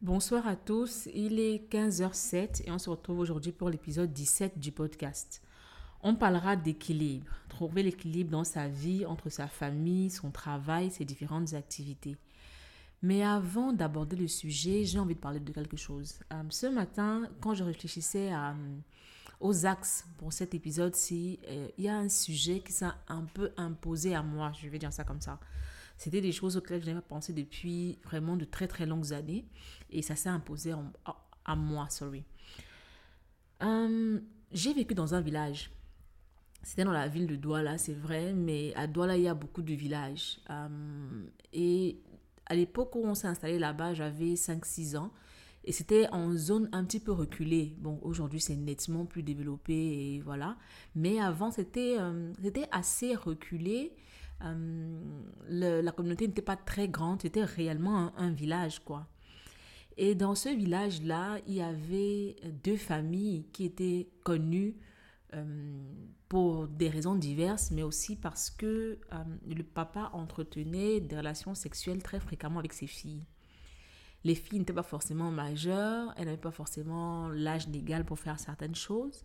Bonsoir à tous, il est 15h07 et on se retrouve aujourd'hui pour l'épisode 17 du podcast. On parlera d'équilibre, trouver l'équilibre dans sa vie entre sa famille, son travail, ses différentes activités. Mais avant d'aborder le sujet, j'ai envie de parler de quelque chose. Euh, ce matin, quand je réfléchissais à, aux axes pour cet épisode-ci, euh, il y a un sujet qui s'est un peu imposé à moi, je vais dire ça comme ça. C'était des choses auxquelles je n'avais pas pensé depuis vraiment de très très longues années et ça s'est imposé à, moi, sorry. Euh, j'ai vécu dans un village. C'était dans la ville de Douala, c'est vrai, mais à Douala, il y a beaucoup de villages. Euh, et à l'époque où on s'est installé là-bas, j'avais 5-6 ans. Et c'était en zone un petit peu reculée. Bon, aujourd'hui, c'est nettement plus développé voilà. Mais avant, c'était euh, assez reculé. Euh, la communauté n'était pas très grande, c'était réellement un, village, quoi. Et dans ce village-là, il y avait deux familles qui étaient connues euh, pour des raisons diverses, mais aussi parce que euh, le papa entretenait des relations sexuelles très fréquemment avec ses filles. Les filles n'étaient pas forcément majeures, elles n'avaient pas forcément l'âge légal pour faire certaines choses.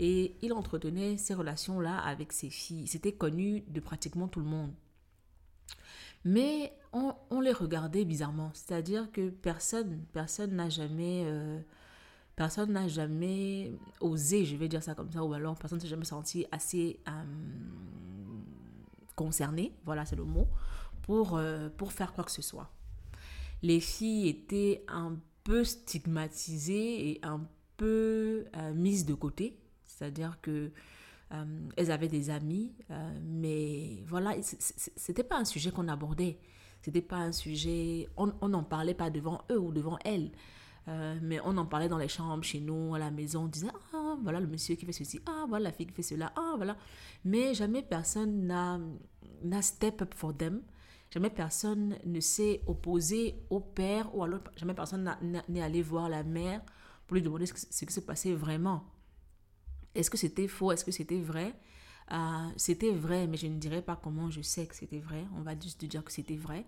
Et il entretenait ces relations-là avec ses filles. C'était connu de pratiquement tout le monde. Mais on, les regardait bizarrement. C'est-à-dire que personne personne n'a jamais... Euh, personne n'a jamais osé, je vais dire ça comme ça, ou alors personne ne s'est jamais senti assez euh, concerné, voilà c'est le mot, pour, euh, pour faire quoi que ce soit. Les filles étaient un peu stigmatisées et un peu mises de côté c'est-à-dire que euh, elles avaient des amis, euh, mais voilà, c'était pas un sujet qu'on abordait. C'était pas un sujet, on n'en parlait pas devant eux ou devant elles. Euh, mais on en parlait dans les chambres, chez nous, à la maison. On disait, ah, voilà le monsieur qui fait ceci, ah, voilà la fille qui fait cela, ah, voilà. Mais jamais personne n'a step up for them. Jamais personne ne s'est opposé au père ou alors jamais personne n'est allé voir la mère pour lui demander ce qui se passait vraiment. Est-ce que c'était faux? Est-ce que c'était vrai? Euh, C'était vrai, mais je ne dirais pas comment je sais que c'était vrai. On va juste dire que c'était vrai.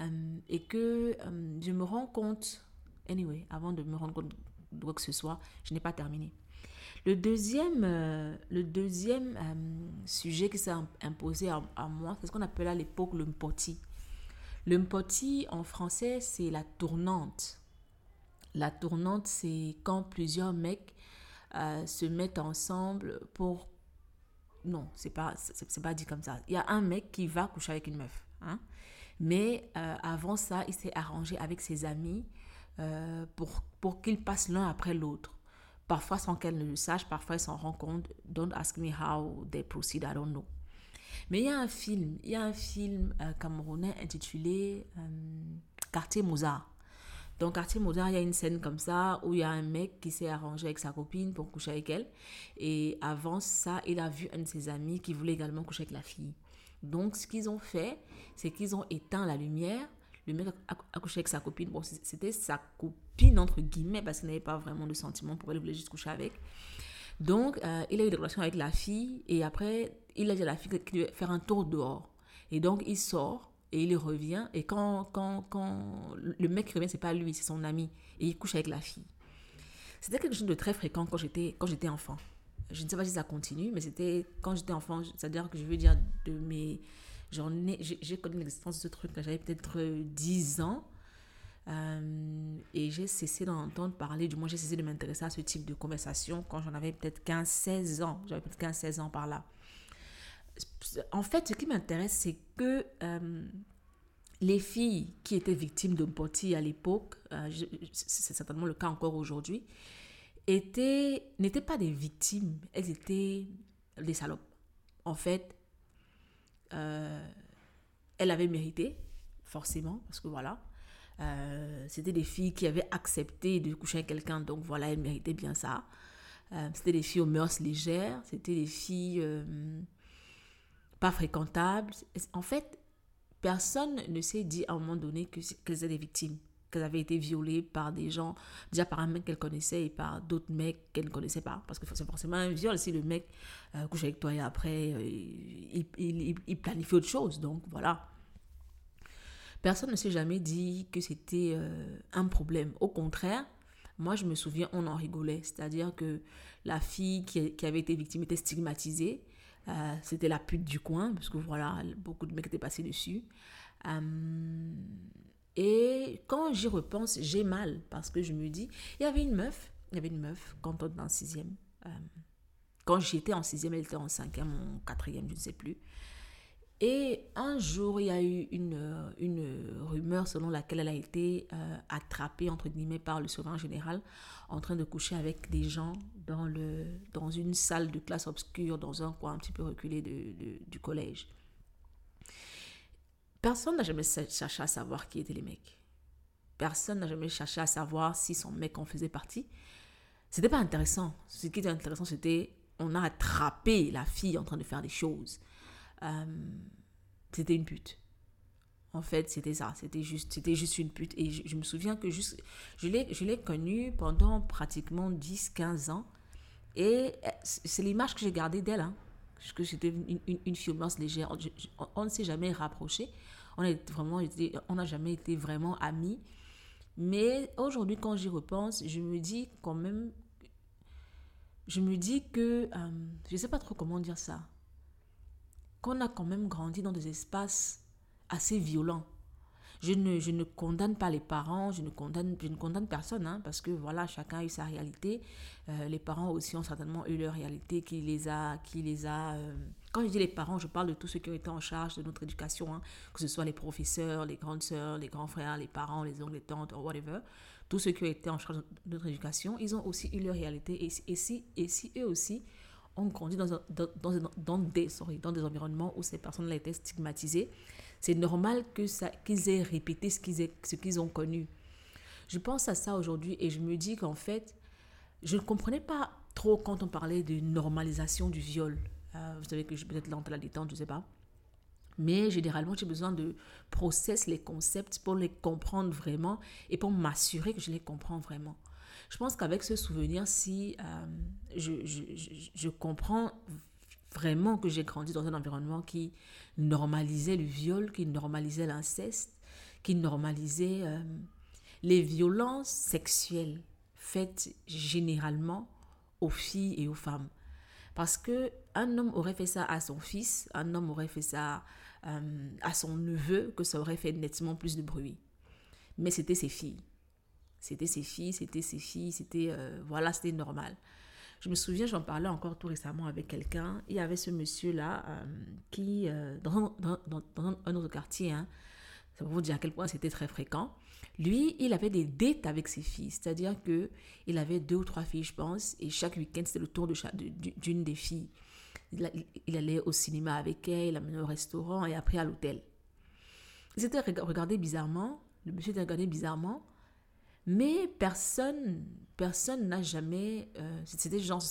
Euh, et que euh, je me rends compte, anyway, avant de me rendre compte de quoi que ce soit, je n'ai pas terminé. Le deuxième, le deuxième sujet qui s'est imposé à, moi, c'est ce qu'on appelle à l'époque le mpoti. Le mpoti, en français, c'est la tournante. La tournante, c'est quand plusieurs mecs euh, se mettent ensemble pour... Non, c'est pas, c'est, pas dit comme ça. Il y a un mec qui va coucher avec une meuf. Hein? Mais euh, avant ça, il s'est arrangé avec ses amis euh, pour, pour qu'ils passent l'un après l'autre. Parfois sans qu'elle ne le sache, parfois ils s'en rendent compte. Don't ask me how they proceed, I don't know. Mais il y a un film, il y a un film camerounais intitulé Quartier Mozart. Dans Quartier Mozart, il y a une scène comme ça où il y a un mec qui s'est arrangé avec sa copine pour coucher avec elle. Et avant ça, il a vu un de ses amis qui voulait également coucher avec la fille. Donc, ce qu'ils ont fait, c'est qu'ils ont éteint la lumière. Le mec a, couché avec sa copine. Bon, c'était sa copine, entre guillemets, parce qu'il n'avait pas vraiment de sentiments pour elle, il voulait juste coucher avec. Donc, euh, il a eu des relations avec la fille. Et après, il a dit à la fille qu'il devait faire un tour dehors. Et donc, il sort et il revient. Et quand, quand, quand le mec revient, c'est pas lui, c'est son ami. Et il couche avec la fille. C'était quelque chose de très fréquent quand j'étais, quand j'étais enfant. Je ne sais pas si ça continue, mais c'était quand j'étais enfant, c'est-à-dire que je veux dire de mes... J'ai connu l'existence de ce truc, j'avais peut-être 10 ans. Euh, et j'ai cessé d'en entendre parler, du moins j'ai cessé de m'intéresser à ce type de conversation quand j'en avais peut-être 15-16 ans. J'avais peut-être 15-16 ans par là en fait, ce qui m'intéresse, c'est que euh, les filles qui étaient victimes de Mpoti à l'époque, euh, c'est certainement le cas encore aujourd'hui, n'étaient pas des victimes, elles étaient des salopes. En fait, euh, elles avaient mérité, forcément, parce que voilà, c'était des filles qui avaient accepté de coucher avec quelqu'un, donc voilà, elles méritaient bien ça. c'était des filles aux mœurs légères, c'était des filles pas fréquentables. En fait, personne ne s'est dit à un moment donné qu'elles étaient des victimes, qu'elles avaient été violées par des gens, déjà par un mec qu'elles connaissaient et par d'autres mecs qu'elles ne connaissaient pas. Parce que c'est forcément un viol si le mec euh, couche avec toi et après, euh, il, il, planifie autre chose. Donc voilà. Personne ne s'est jamais dit que c'était euh, un problème. Au contraire, moi, je me souviens, on en rigolait. C'est-à-dire que la fille qui, avait été victime était stigmatisée. Euh, c'était la pute du coin, parce que voilà, beaucoup de mecs étaient passés dessus. Euh, et quand j'y repense, j'ai mal, parce que je me dis, il y avait une meuf, il y avait une meuf, quand on était en sixième. Euh, quand j'étais en sixième, elle était en cinquième, en quatrième, je ne sais plus. Et un jour, il y a eu une, une rumeur selon laquelle elle a été euh, attrapée, entre guillemets, par le souverain général en train de coucher avec des gens dans, le, dans une salle de classe obscure, dans un coin un petit peu reculé du collège. Personne n'a jamais cherché à savoir qui étaient les mecs. Personne n'a jamais cherché à savoir si son mec en faisait partie. C'était pas intéressant. Ce qui était intéressant, c'était on a attrapé la fille en train de faire des choses. Euh, c'était une pute. En fait, c'était ça. C'était juste, c'était juste une pute. Et je, me souviens que juste, je l'ai, connue pendant pratiquement 10-15 ans. Et euh, c'est l'image que j'ai gardée d'elle. Hein. Que c'était une, une, une, légère. on ne s'est jamais rapproché. On a vraiment on n'a jamais été vraiment amis. Mais aujourd'hui, quand j'y repense, je me dis quand même, je me dis que, euh, je ne sais pas trop comment dire ça qu'on a quand même grandi dans des espaces assez violents. Je ne, je ne condamne pas les parents, je ne condamne, je ne condamne personne, hein, parce que voilà, chacun a eu sa réalité. Euh, les parents aussi ont certainement eu leur réalité qui les a... Qui les a euh, Quand je dis les parents, je parle de tous ceux qui ont été en charge de notre éducation, hein, que ce soit les professeurs, les grandes sœurs, les grands frères, les parents, les oncles, les tantes, whatever. Tous ceux qui ont été en charge de notre éducation, ils ont aussi eu leur réalité. Et, et, si, et si eux aussi ont grandi dans, des, sorry, dans des environnements où ces personnes-là étaient stigmatisées, c'est normal que ça, qu'ils aient répété ce qu'ils, ont connu. Je pense à ça aujourd'hui et je me dis qu'en fait, je ne comprenais pas trop quand on parlait de normalisation du viol. Euh, vous savez que je peut-être lente à la détente, je ne sais pas. Mais généralement, j'ai besoin de process les concepts pour les comprendre vraiment et pour m'assurer que je les comprends vraiment. Je pense qu'avec ce souvenir, si euh, je, comprends vraiment que j'ai grandi dans un environnement qui normalisait le viol, qui normalisait l'inceste, qui normalisait euh, les violences sexuelles faites généralement aux filles et aux femmes. Parce que un homme aurait fait ça à son fils, un homme aurait fait ça euh, à son neveu, que ça aurait fait nettement plus de bruit. Mais c'était ses filles. C'était ses filles, c'était ses filles, c'était euh, voilà, c'était normal. Je me souviens, j'en parlais encore tout récemment avec quelqu'un. Il y avait ce monsieur-là euh, qui, euh, dans, un autre quartier, hein, ça vous dire à quel point c'était très fréquent. Lui, il avait des dates avec ses filles, c'est-à-dire que il avait deux ou trois filles, je pense, et chaque week-end c'était le tour d'une de, des filles. Il, il, allait au cinéma avec elle, il l'amenait au restaurant et après à l'hôtel. Il s'était regardé bizarrement, le monsieur était regardé bizarrement, mais personne, personne n'a jamais. Euh, ce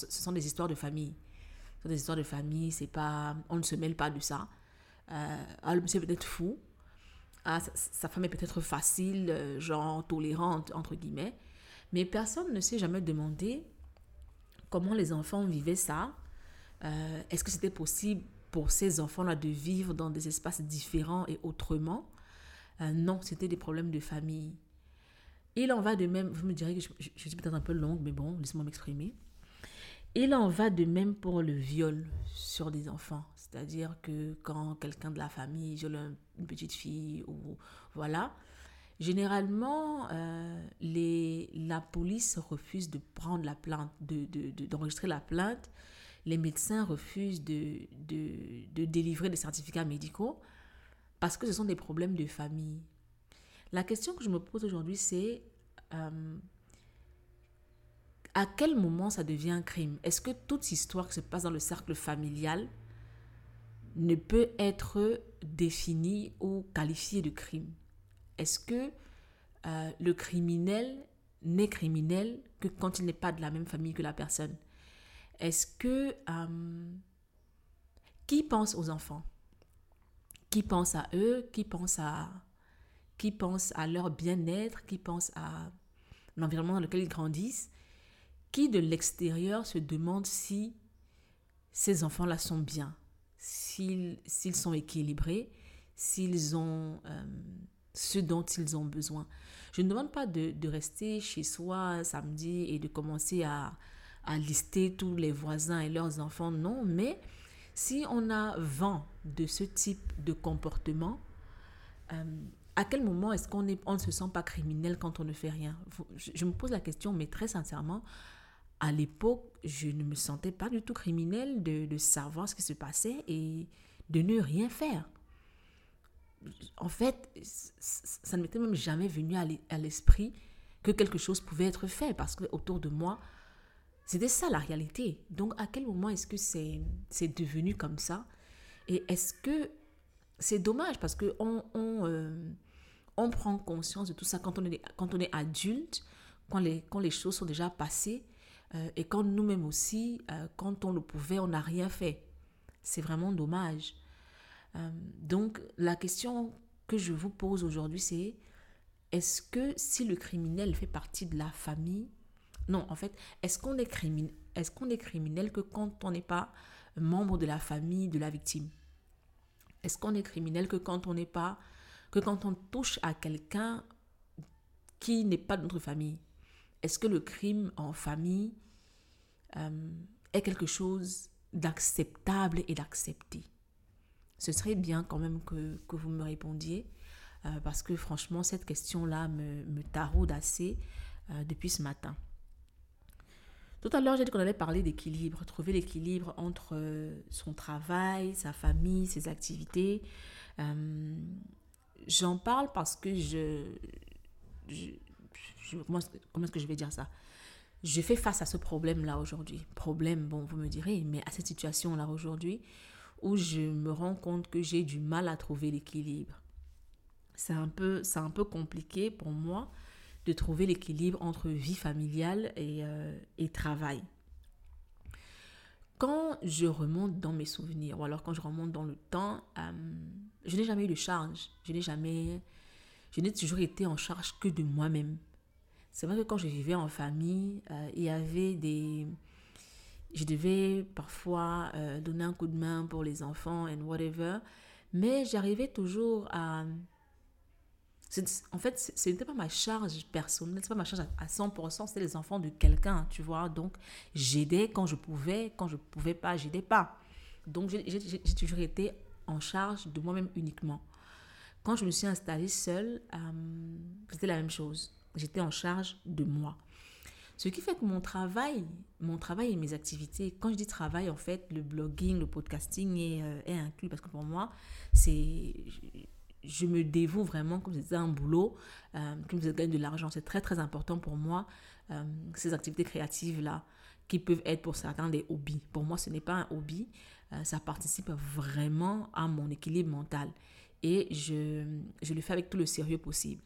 sont des histoires de famille. Ce sont des histoires de famille, c'est pas. On ne se mêle pas de ça. Euh, ah, le monsieur peut-être fou. Ah, sa, femme est peut-être facile, euh, genre tolérante, entre guillemets. Mais personne ne s'est jamais demandé comment les enfants vivaient ça. Euh, est-ce que c'était possible pour ces enfants-là de vivre dans des espaces différents et autrement? Non, c'était des problèmes de famille. Il en va de même, vous me direz que je, suis peut-être un peu longue, mais bon, laissez-moi m'exprimer. Il en va de même pour le viol sur des enfants. C'est-à-dire que quand quelqu'un de la famille viole une petite fille, ou voilà, généralement, euh, les, la police refuse de prendre la plainte, d'enregistrer de, de, la plainte. Les médecins refusent de, de délivrer des certificats médicaux parce que ce sont des problèmes de famille. La question que je me pose aujourd'hui, c'est euh, à quel moment ça devient un crime? Est-ce que toute histoire qui se passe dans le cercle familial ne peut être définie ou qualifiée de crime? Est-ce que euh, le criminel n'est criminel que quand il n'est pas de la même famille que la personne? Est-ce que... Euh, qui pense aux enfants? Qui pense à eux? Qui pense à qui pensent à leur bien-être, qui pensent à l'environnement dans lequel ils grandissent, qui de l'extérieur se demandent si ces enfants-là sont bien, s'ils sont équilibrés, s'ils ont, euh, ce dont ils ont besoin. Je ne demande pas de, rester chez soi samedi et de commencer à, à lister tous les voisins et leurs enfants, non, mais si on a vent de ce type de comportement, euh, à quel moment est-ce qu'on on ne se sent pas criminel quand on ne fait rien? Je, me pose la question, mais très sincèrement, à l'époque, je ne me sentais pas du tout criminel de, savoir ce qui se passait et de ne rien faire. En fait, ça ne m'était même jamais venu à l'esprit que quelque chose pouvait être fait parce que autour de moi, c'était ça la réalité. Donc, à quel moment est-ce que c'est devenu comme ça? Et est-ce que c'est dommage parce qu'on on, euh, on prend conscience de tout ça quand on est, quand on est adulte, quand les, quand les choses sont déjà passées euh, et quand nous-mêmes aussi, euh, quand on le pouvait, on n'a rien fait. C'est vraiment dommage. donc, la question que je vous pose aujourd'hui, c'est est-ce que si le criminel fait partie de la famille, non, en fait, est-ce qu'on est, est, qu'on est criminel que quand on n'est pas membre de la famille de la victime? Est-ce qu'on est criminel que quand on n'est pas, que quand on touche à quelqu'un qui n'est pas de notre famille Est-ce que le crime en famille euh, est quelque chose d'acceptable et d'accepté? Ce serait bien quand même que, vous me répondiez, euh, parce que franchement, cette question-là me, me taraude assez euh, depuis ce matin. Tout à l'heure, j'ai dit qu'on allait parler d'équilibre, trouver l'équilibre entre son travail, sa famille, ses activités. J'en parle parce que je, comment, est-ce que je vais dire ça? Je fais face à ce problème-là aujourd'hui. Problème, bon, vous me direz, mais à cette situation-là aujourd'hui, où je me rends compte que j'ai du mal à trouver l'équilibre. C'est un peu, c'est un peu compliqué pour moi de trouver l'équilibre entre vie familiale et, euh, et, travail. Quand je remonte dans mes souvenirs, ou alors quand je remonte dans le temps, euh, je n'ai jamais eu de charge. Je n'ai jamais... Je n'ai toujours été en charge que de moi-même. C'est vrai que quand je vivais en famille, euh, il y avait des... Je devais parfois donner un coup de main pour les enfants and whatever, mais j'arrivais toujours à en fait, ce n'était pas ma charge personnelle, ce pas ma charge à 100%, c'était les enfants de quelqu'un, tu vois. Donc, j'aidais quand je pouvais, quand je ne pouvais pas, j'aidais pas. Donc, j'ai toujours été en charge de moi-même uniquement. Quand je me suis installée seule, euh, c'était la même chose. J'étais en charge de moi. Ce qui fait que mon travail, mon travail et mes activités, quand je dis travail, en fait, le blogging, le podcasting est, euh, est inclus parce que pour moi, c'est je me dévoue vraiment comme c'était un boulot, euh, comme je gagne de l'argent. C'est très très important pour moi, euh, ces activités créatives-là, qui peuvent être pour certains des hobbies. Pour moi, ce n'est pas un hobby, euh, ça participe vraiment à mon équilibre mental. Et je, je le fais avec tout le sérieux possible.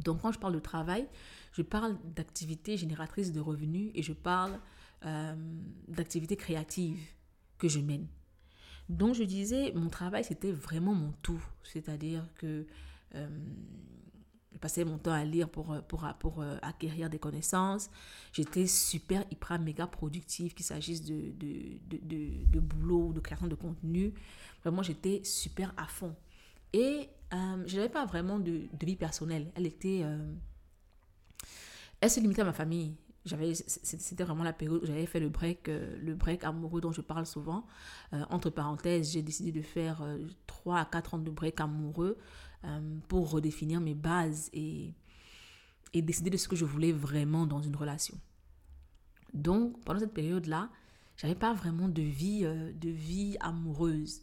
Donc quand je parle de travail, je parle d'activités génératrices de revenus et je parle euh, d'activités créatives que je mène. Donc je disais, mon travail, c'était vraiment mon tout. C'est-à-dire que euh, je passais mon temps à lire pour, euh, pour, euh, acquérir des connaissances. J'étais super, hyper, méga productive, qu'il s'agisse de, de, de, de, boulot, de création de contenu. Vraiment, j'étais super à fond. Et je n'avais pas vraiment de, vie personnelle. Elle était... elle se limitait à ma famille j'avais c'était vraiment la période où j'avais fait le break euh, le break amoureux dont je parle souvent. Euh, entre parenthèses j'ai décidé de faire euh, trois 3 à 4 ans de break amoureux pour redéfinir mes bases et et décider de ce que je voulais vraiment dans une relation. Donc pendant cette période là j'avais pas vraiment de vie de vie amoureuse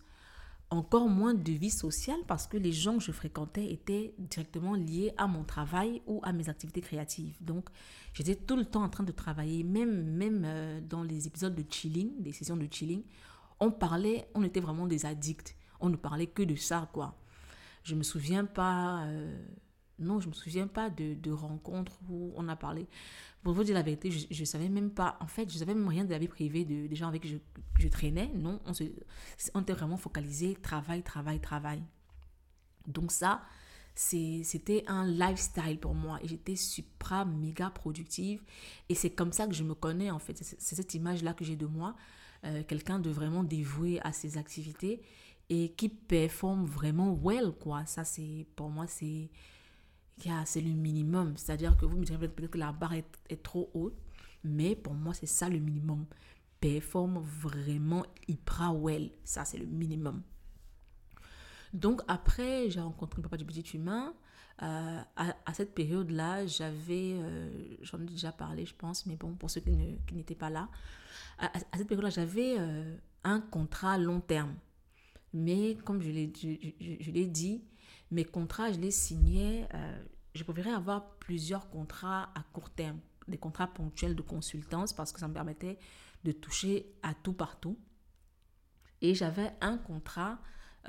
encore moins de vie sociale parce que les gens que je fréquentais étaient directement liés à mon travail ou à mes activités créatives. Donc, j'étais tout le temps en train de travailler, même, même euh, dans les épisodes de chilling, des sessions de chilling, on parlait, on était vraiment des addicts. On ne parlait que de ça, quoi. Je me souviens pas, euh, non, je me souviens pas de, de rencontres où on a parlé. Pour vous dire la vérité, je ne savais même pas, en fait, je savais même rien de la vie privée de, des gens avec qui je, je traînais. Non, on, se, on était vraiment focalisé travail, travail, travail. Donc ça, c'était un lifestyle pour moi et j'étais supra méga productive et c'est comme ça que je me connais en fait c'est cette image là que j'ai de moi euh, quelqu'un de vraiment dévoué à ses activités et qui performent vraiment well, quoi. Ça, c'est, pour moi, c'est, c'est le minimum. C'est-à-dire que vous me direz peut-être que la barre est, est trop haute, mais pour moi, c'est ça le minimum. Performe vraiment hyper well. Ça, c'est le minimum. Donc après, j'ai rencontré le papa du petit humain. Euh, à, cette période-là, j'avais, euh, j'en ai déjà parlé, je pense, mais bon, pour ceux qui, n'étaient pas là, à, cette période-là, j'avais euh, un contrat long terme. Mais comme je l'ai, je, l'ai dit, mes contrats, je les signais, je préférais avoir plusieurs contrats à court terme, des contrats ponctuels de consultance parce que ça me permettait de toucher à tout partout. Et j'avais un contrat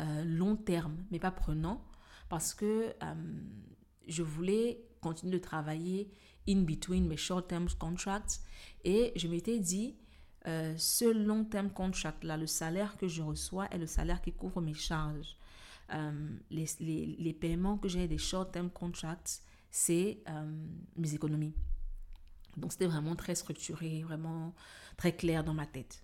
euh, long terme, mais pas prenant, parce que euh, je voulais continuer de travailler in between mes short-term contracts et je m'étais dit, euh, ce long-term contract là, le salaire que je reçois est le salaire qui couvre mes charges. Les, les, les, paiements que j'ai des short-term contracts, c'est mes économies. Donc c'était vraiment très structuré, vraiment très clair dans ma tête.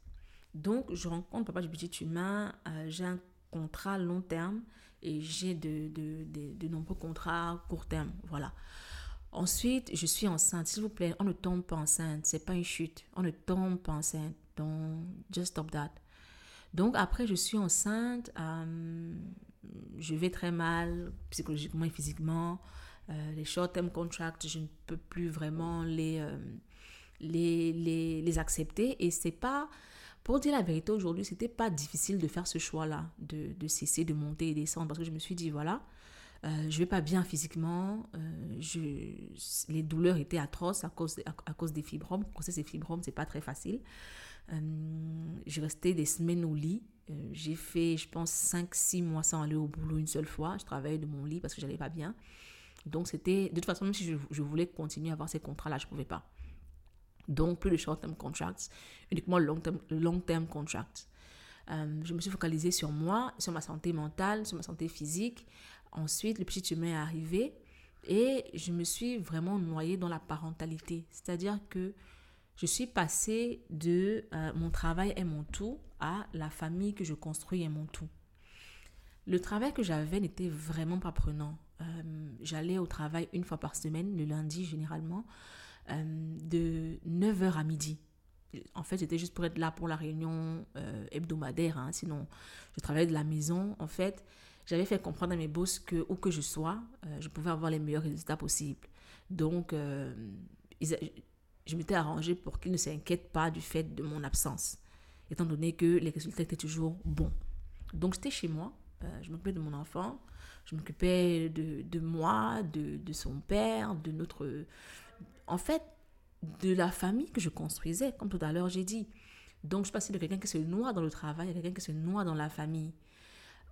Donc je rencontre papa du budget humain, j'ai un contrats long terme et j'ai de, de, de, nombreux contrats court terme. Voilà. Ensuite, je suis enceinte. S'il vous plaît, on ne tombe pas enceinte. C'est pas une chute. On ne tombe pas enceinte. Donc, just stop that. Donc, après, je suis enceinte. Euh, je vais très mal psychologiquement et physiquement. Euh, les short-term contracts, je ne peux plus vraiment les, euh, les, les, les, accepter. Et c'est pas pour dire la vérité, aujourd'hui, c'était pas difficile de faire ce choix-là, de, de, cesser de monter et descendre, parce que je me suis dit, voilà, euh, je vais pas bien physiquement, euh, je, les douleurs étaient atroces à cause, à, cause des fibromes. Quand c'est ces fibromes, c'est pas très facile. J'ai resté des semaines au lit. Euh, j'ai fait, je pense, 5-6 mois sans aller au boulot une seule fois. Je travaillais de mon lit parce que j'allais pas bien. Donc, c'était, de toute façon, même si je, voulais continuer à avoir ces contrats-là, je pouvais pas. Donc, plus de short-term contracts, uniquement long-term long contracts. Euh, je me suis focalisée sur moi, sur ma santé mentale, sur ma santé physique. Ensuite, le petit humain est arrivé et je me suis vraiment noyée dans la parentalité. C'est-à-dire que je suis passée de euh, mon travail est mon tout à la famille que je construis est mon tout. Le travail que j'avais n'était vraiment pas prenant. Euh, j'allais au travail une fois par semaine, le lundi généralement. Euh, de 9h à midi. En fait, j'étais juste pour être là pour la réunion hebdomadaire. Hein. Sinon, je travaillais de la maison. En fait, j'avais fait comprendre à mes boss que où que je sois, je pouvais avoir les meilleurs résultats possibles. Donc, je m'étais arrangée pour qu'ils ne s'inquiètent pas du fait de mon absence, étant donné que les résultats étaient toujours bons. Donc, j'étais chez moi, je m'occupais de mon enfant, je m'occupais de, moi, de, son père, de notre, en fait, de la famille que je construisais, comme tout à l'heure j'ai dit. Donc, je passais de quelqu'un qui se noie dans le travail à quelqu'un qui se noie dans la famille.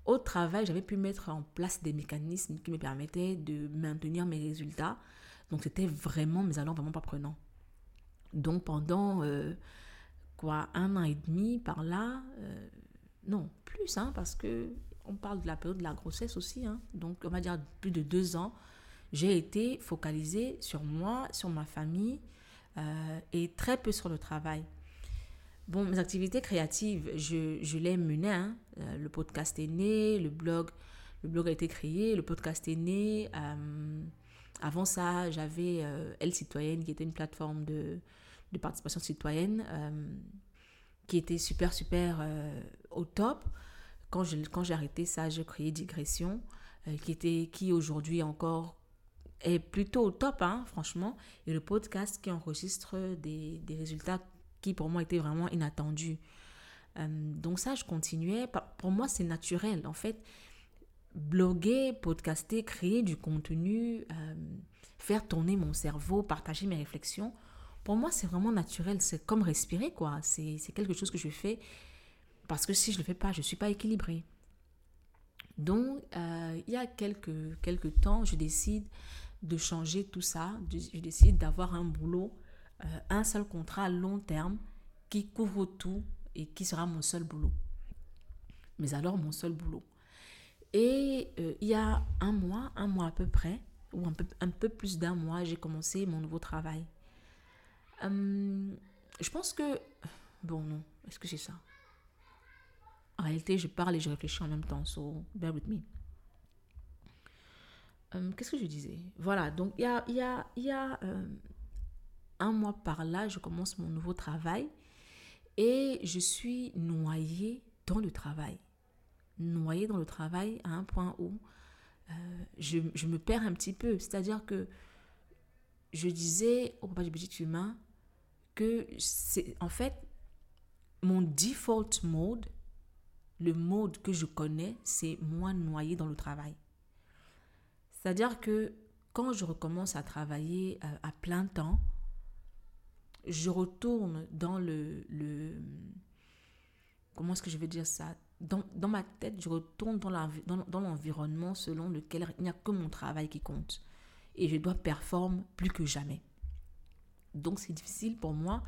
Au travail, j'avais pu mettre en place des mécanismes qui me permettaient de maintenir mes résultats. Donc, c'était vraiment, mais alors vraiment pas prenant. Donc, pendant euh, quoi, un an et demi par là, euh, non, plus, hein, parce que on parle de la période de la grossesse aussi. Hein, donc, on va dire plus de deux ans j'ai été focalisée sur moi, sur ma famille euh, et très peu sur le travail. Bon, mes activités créatives, je, je les menais. Hein. Le podcast est né, le blog, le blog a été créé, le podcast est né. Euh, avant ça, j'avais Elle Citoyenne, qui était une plateforme de, participation citoyenne, qui était super, super au top. Quand j'ai quand arrêté ça, j'ai créé Digression, qui, était, qui aujourd'hui encore est plutôt au top, hein, franchement. Et le podcast qui enregistre des, des, résultats qui pour moi étaient vraiment inattendus. Euh, donc ça, je continuais. Pour moi, c'est naturel. En fait, bloguer, podcaster, créer du contenu, euh, faire tourner mon cerveau, partager mes réflexions, pour moi, c'est vraiment naturel. C'est comme respirer, quoi. C'est quelque chose que je fais parce que si je ne le fais pas, je ne suis pas équilibrée. Donc, euh, il y a quelques, temps, je décide de changer tout ça. Je décide d'avoir un boulot, euh, un seul contrat à long terme qui couvre tout et qui sera mon seul boulot. Mais alors mon seul boulot. Et euh, il y a un mois, un mois à peu près, ou un peu, un peu plus d'un mois, j'ai commencé mon nouveau travail. Hum, je pense que... Bon, non, est-ce que c'est ça? En réalité, je parle et je réfléchis en même temps, so bear with me. Euh, qu'est-ce que je disais? Voilà, donc il y a, y a, y a euh, un mois par là, je commence mon nouveau travail et je suis noyée dans le travail. Noyée dans le travail à un point où euh, je, je, me perds un petit peu. C'est-à-dire que je disais au papa du petit humain que c'est en fait mon default mode, le mode que je connais, c'est moi noyée dans le travail. C'est-à-dire que quand je recommence à travailler euh, à, plein temps, je retourne dans le... le comment est-ce que je vais dire ça? Dans, ma tête, je retourne dans l'environnement selon lequel il n'y a que mon travail qui compte. Et je dois performer plus que jamais. Donc c'est difficile pour moi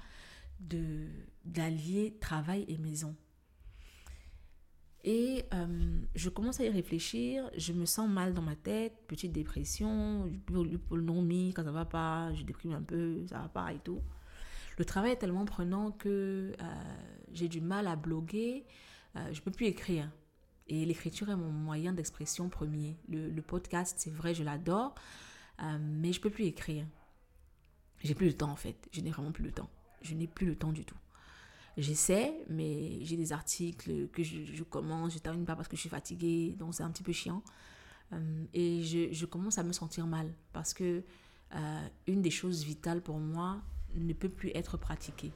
d'allier travail et maison. Et euh, je commence à y réfléchir, je me sens mal dans ma tête, petite dépression, mi quand ça va pas, je déprime un peu, ça va pas et tout. Le travail est tellement prenant que euh, j'ai du mal à bloguer, euh, je peux plus écrire. Et l'écriture est mon moyen d'expression premier. Le, podcast, c'est vrai, je l'adore, euh, mais je peux plus écrire. J'ai plus le temps en fait, je n'ai vraiment plus le temps. Je n'ai plus le temps du tout. J'essaie, mais j'ai des articles que je, commence, je termine pas parce que je suis fatiguée, donc c'est un petit peu chiant. Euh, et je, je, commence à me sentir mal parce que euh, une des choses vitales pour moi ne peut plus être pratiquée.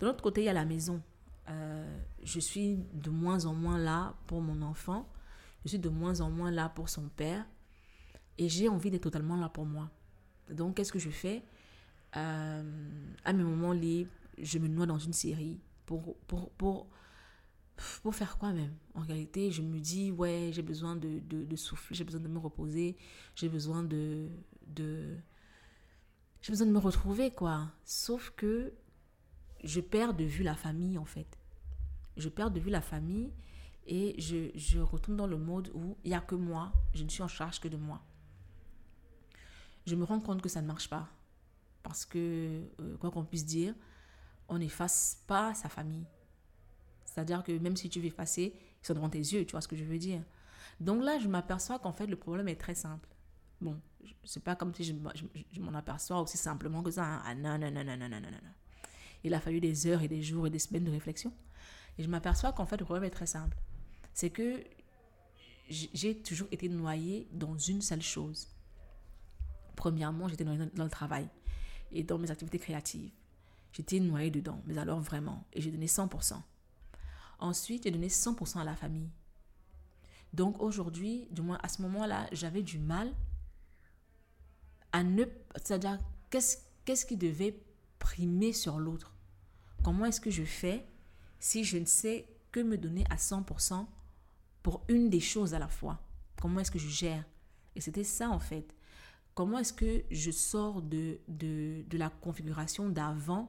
De l'autre côté, il y a la maison. Euh, je suis de moins en moins là pour mon enfant. Je suis de moins en moins là pour son père. Et j'ai envie d'être totalement là pour moi. Donc, qu'est-ce que je fais? À mes moments libres, je me noie dans une série pour, pour, pour, pour faire quoi même? En réalité, je me dis, ouais, j'ai besoin de, de, de souffler, j'ai besoin de me reposer, j'ai besoin de... de j'ai besoin de me retrouver, quoi. Sauf que je perds de vue la famille, en fait. Je perds de vue la famille et je, retourne dans le mode où il n'y a que moi, je ne suis en charge que de moi. Je me rends compte que ça ne marche pas. Parce que, euh, quoi qu'on puisse dire, on n'efface pas sa famille. C'est-à-dire que même si tu veux effacer, ils sont devant tes yeux, tu vois ce que je veux dire. Donc là, je m'aperçois qu'en fait, le problème est très simple. Bon, c'est pas comme si je, je, m'en aperçois aussi simplement que ça. Hein. Ah non, non, non, non, non, non, non, non. Il a fallu des heures et des jours et des semaines de réflexion. Et je m'aperçois qu'en fait, le problème est très simple. C'est que j'ai toujours été noyée dans une seule chose. Premièrement, j'étais noyée dans le travail et dans mes activités créatives. J'étais noyée dedans, mais alors vraiment. Et j'ai donné 100%. Ensuite, j'ai donné 100% à la famille. Donc aujourd'hui, du moins à ce moment-là, j'avais du mal à ne... C'est-à-dire, qu'est-ce, qui devait primer sur l'autre? Comment est-ce que je fais si je ne sais que me donner à 100% pour une des choses à la fois Comment est-ce que je gère? Et c'était ça en fait. Comment est-ce que je sors de, de, de la configuration d'avant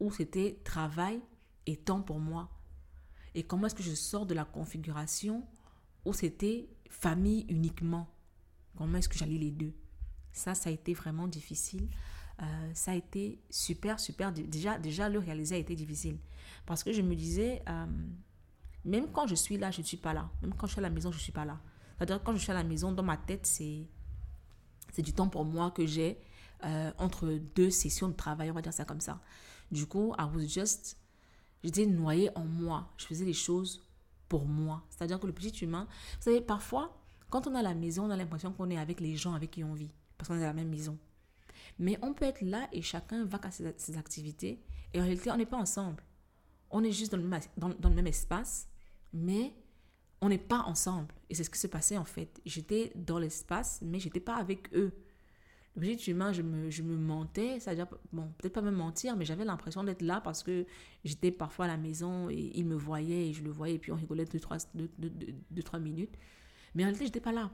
où c'était travail et temps pour moi? Et comment est-ce que je sors de la configuration où c'était famille uniquement? Comment est-ce que j'allie les deux? Ça, ça a été vraiment difficile. Euh, ça a été super, super. Déjà, déjà, le réaliser a été difficile. Parce que je me disais, euh, même quand je suis là, je ne suis pas là. Même quand je suis à la maison, je ne suis pas là. C'est-à-dire, quand je suis à la maison, dans ma tête, c'est, c'est du temps pour moi que j'ai euh, entre deux sessions de travail, on va dire ça comme ça. Du coup, I was just, j'étais noyée en moi. Je faisais les choses pour moi. C'est-à-dire que le petit humain, vous savez, parfois, quand on est à la maison, on a l'impression qu'on est avec les gens avec qui on vit, parce qu'on est à la même maison. Mais on peut être là et chacun va à ses, activités. Et en réalité, on n'est pas ensemble. On est juste dans le même, dans, le même espace, mais on n'est pas ensemble. Et c'est ce qui se passait en fait. J'étais dans l'espace, mais j'étais pas avec eux. Petit humain, je me, je me mentais, c'est-à-dire, bon, peut-être pas me mentir, mais j'avais l'impression d'être là parce que j'étais parfois à la maison et il me voyait et je le voyais et puis on rigolait deux, trois, deux, deux, deux, trois minutes. Mais en réalité, j'étais pas là.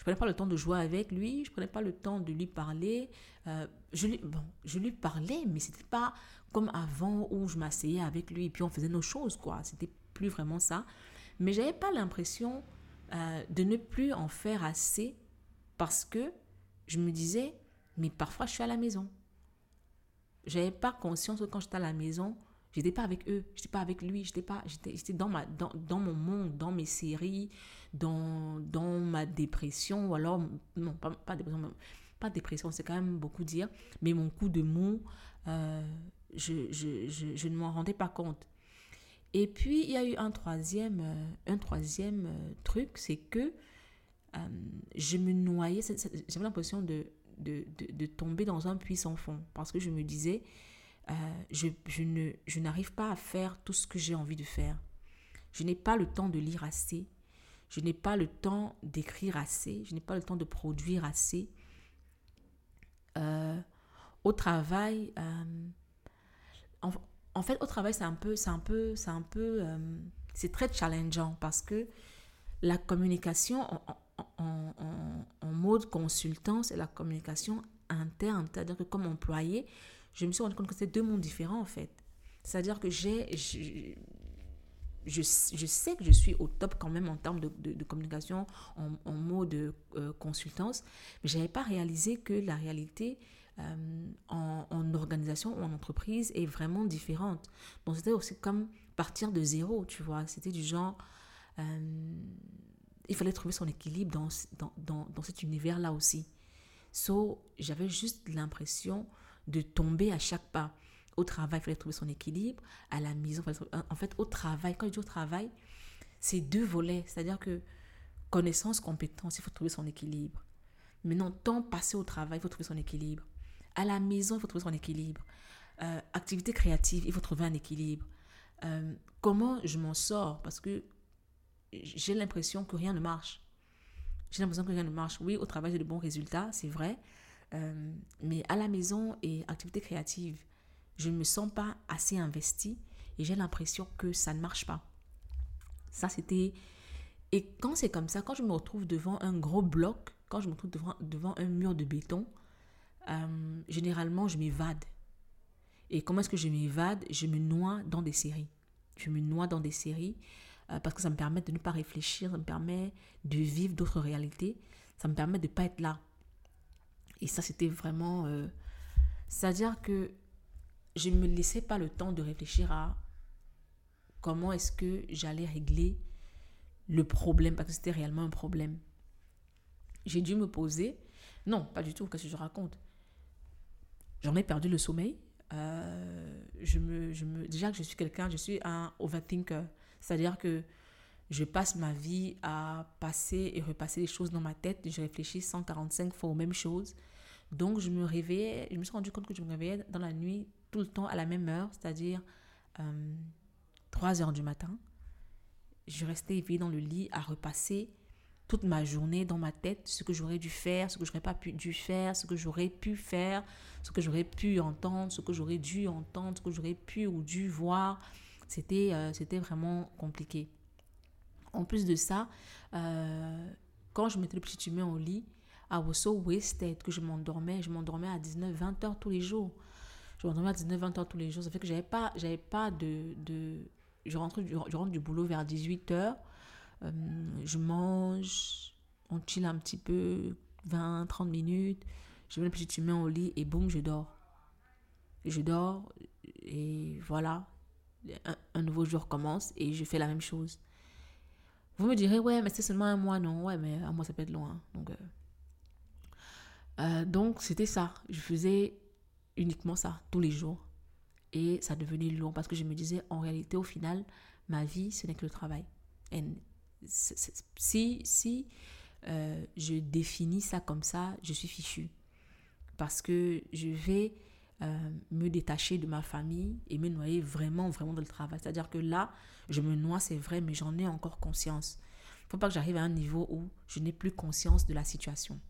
Je prenais pas le temps de jouer avec lui, je prenais pas le temps de lui parler. Euh, je, lui, bon, je lui parlais, mais c'était pas comme avant où je m'asseyais avec lui et puis on faisait nos choses, quoi. C'était plus vraiment ça. Mais j'avais pas l'impression euh, de ne plus en faire assez parce que je me disais, mais parfois je suis à la maison. Je n'avais pas conscience que quand j'étais à la maison, J'étais pas avec eux, j'étais pas avec lui, j'étais pas j'étais dans ma dans, dans, mon monde, dans mes séries, dans, dans ma dépression ou alors non, pas, pas dépression, pas dépression, c'est quand même beaucoup dire, mais mon coup de mou, euh, je, je, je, je, ne m'en rendais pas compte. Et puis il y a eu un troisième euh, un troisième euh, truc, c'est que je me noyais, j'avais l'impression de de, de, de tomber dans un puits sans fond parce que je me disais euh, je, je, ne, je n'arrive pas à faire tout ce que j'ai envie de faire. Je n'ai pas le temps de lire assez. Je n'ai pas le temps d'écrire assez. Je n'ai pas le temps de produire assez. Euh, au travail, euh, en, fait, au travail, c'est un peu, c'est un peu, c'est un peu, c'est très challengeant parce que la communication en mode consultant, c'est la communication interne. C'est-à-dire que comme employé, je me suis rendu compte que c'est deux mondes différents en fait. C'est-à-dire que j'ai, je, je, sais que je suis au top quand même en termes de, de, communication, en, en, mode euh, consultance, mais je n'avais pas réalisé que la réalité euh, en, en, organisation ou en entreprise est vraiment différente. Donc c'était aussi comme partir de zéro, tu vois. C'était du genre, euh, il fallait trouver son équilibre dans, dans, dans, dans cet univers-là aussi. So, j'avais juste l'impression de tomber à chaque pas. Au travail, il fallait trouver son équilibre. À la maison, en fait, au travail, quand je dis au travail, c'est deux volets. C'est-à-dire que connaissance, compétence, il faut trouver son équilibre. Maintenant, temps passé au travail, il faut trouver son équilibre. À la maison, il faut trouver son équilibre. Euh, activité créative, il faut trouver un équilibre. Euh, comment je m'en sors? Parce que j'ai l'impression que rien ne marche. J'ai l'impression que rien ne marche. Oui, au travail, j'ai de bons résultats, c'est vrai. Euh, mais à la maison et activité créative, je ne me sens pas assez investie et j'ai l'impression que ça ne marche pas. Ça, c'était... Et quand c'est comme ça, quand je me retrouve devant un gros bloc, quand je me retrouve devant, devant un mur de béton, euh, généralement, je m'évade. Et comment est-ce que je m'évade? Je me noie dans des séries. Je me noie dans des séries euh, parce que ça me permet de ne pas réfléchir, ça me permet de vivre d'autres réalités, ça me permet de ne pas être là. Et ça, c'était vraiment... Euh, c'est-à-dire que je ne me laissais pas le temps de réfléchir à comment est-ce que j'allais régler le problème, parce que c'était réellement un problème. J'ai dû me poser. Non, pas du tout, qu'est-ce que je raconte? J'en ai perdu le sommeil. Euh, je me, je me, déjà que je suis quelqu'un, je suis un overthinker. C'est-à-dire que je passe ma vie à passer et repasser les choses dans ma tête. Je réfléchis 145 fois aux mêmes choses. Donc, je me réveillais, je me suis rendu compte que je me réveillais dans la nuit tout le temps à la même heure, c'est-à-dire 3 euh, heures du matin. Je restais éveillée dans le lit à repasser toute ma journée dans ma tête, ce que j'aurais dû faire, ce que j'aurais pas pu dû faire, ce que j'aurais pu faire, ce que j'aurais pu entendre, ce que j'aurais dû entendre, ce que j'aurais pu ou dû voir. C'était euh, vraiment compliqué. En plus de ça, euh, quand je mettais le petit humain au lit, I was so wasted que je m'endormais. Je m'endormais à 19, 20 heures tous les jours. Je m'endormais à 19, 20 heures tous les jours. Ça fait que j'avais pas, j'avais pas de, de... Je, rentre, je rentre du boulot vers 18 heures. Euh, je mange, on chill un petit peu, 20, 30 minutes. Je mets le petit humain au lit et boum, je dors. je dors et voilà. Un, nouveau jour commence et je fais la même chose. Vous me direz, ouais, mais c'est seulement un mois, non Ouais, mais un mois, ça peut être loin. Hein. Donc, euh, euh, donc, c'était ça. Je faisais uniquement ça, tous les jours. Et ça devenait long parce que je me disais, en réalité, au final, ma vie, ce n'est que le travail. Et si si euh, je définis ça comme ça, je suis fichue. Parce que je vais euh, me détacher de ma famille et me noyer vraiment, vraiment dans le travail. C'est-à-dire que là, je me noie, c'est vrai, mais j'en ai encore conscience. Il ne faut pas que j'arrive à un niveau où je n'ai plus conscience de la situation.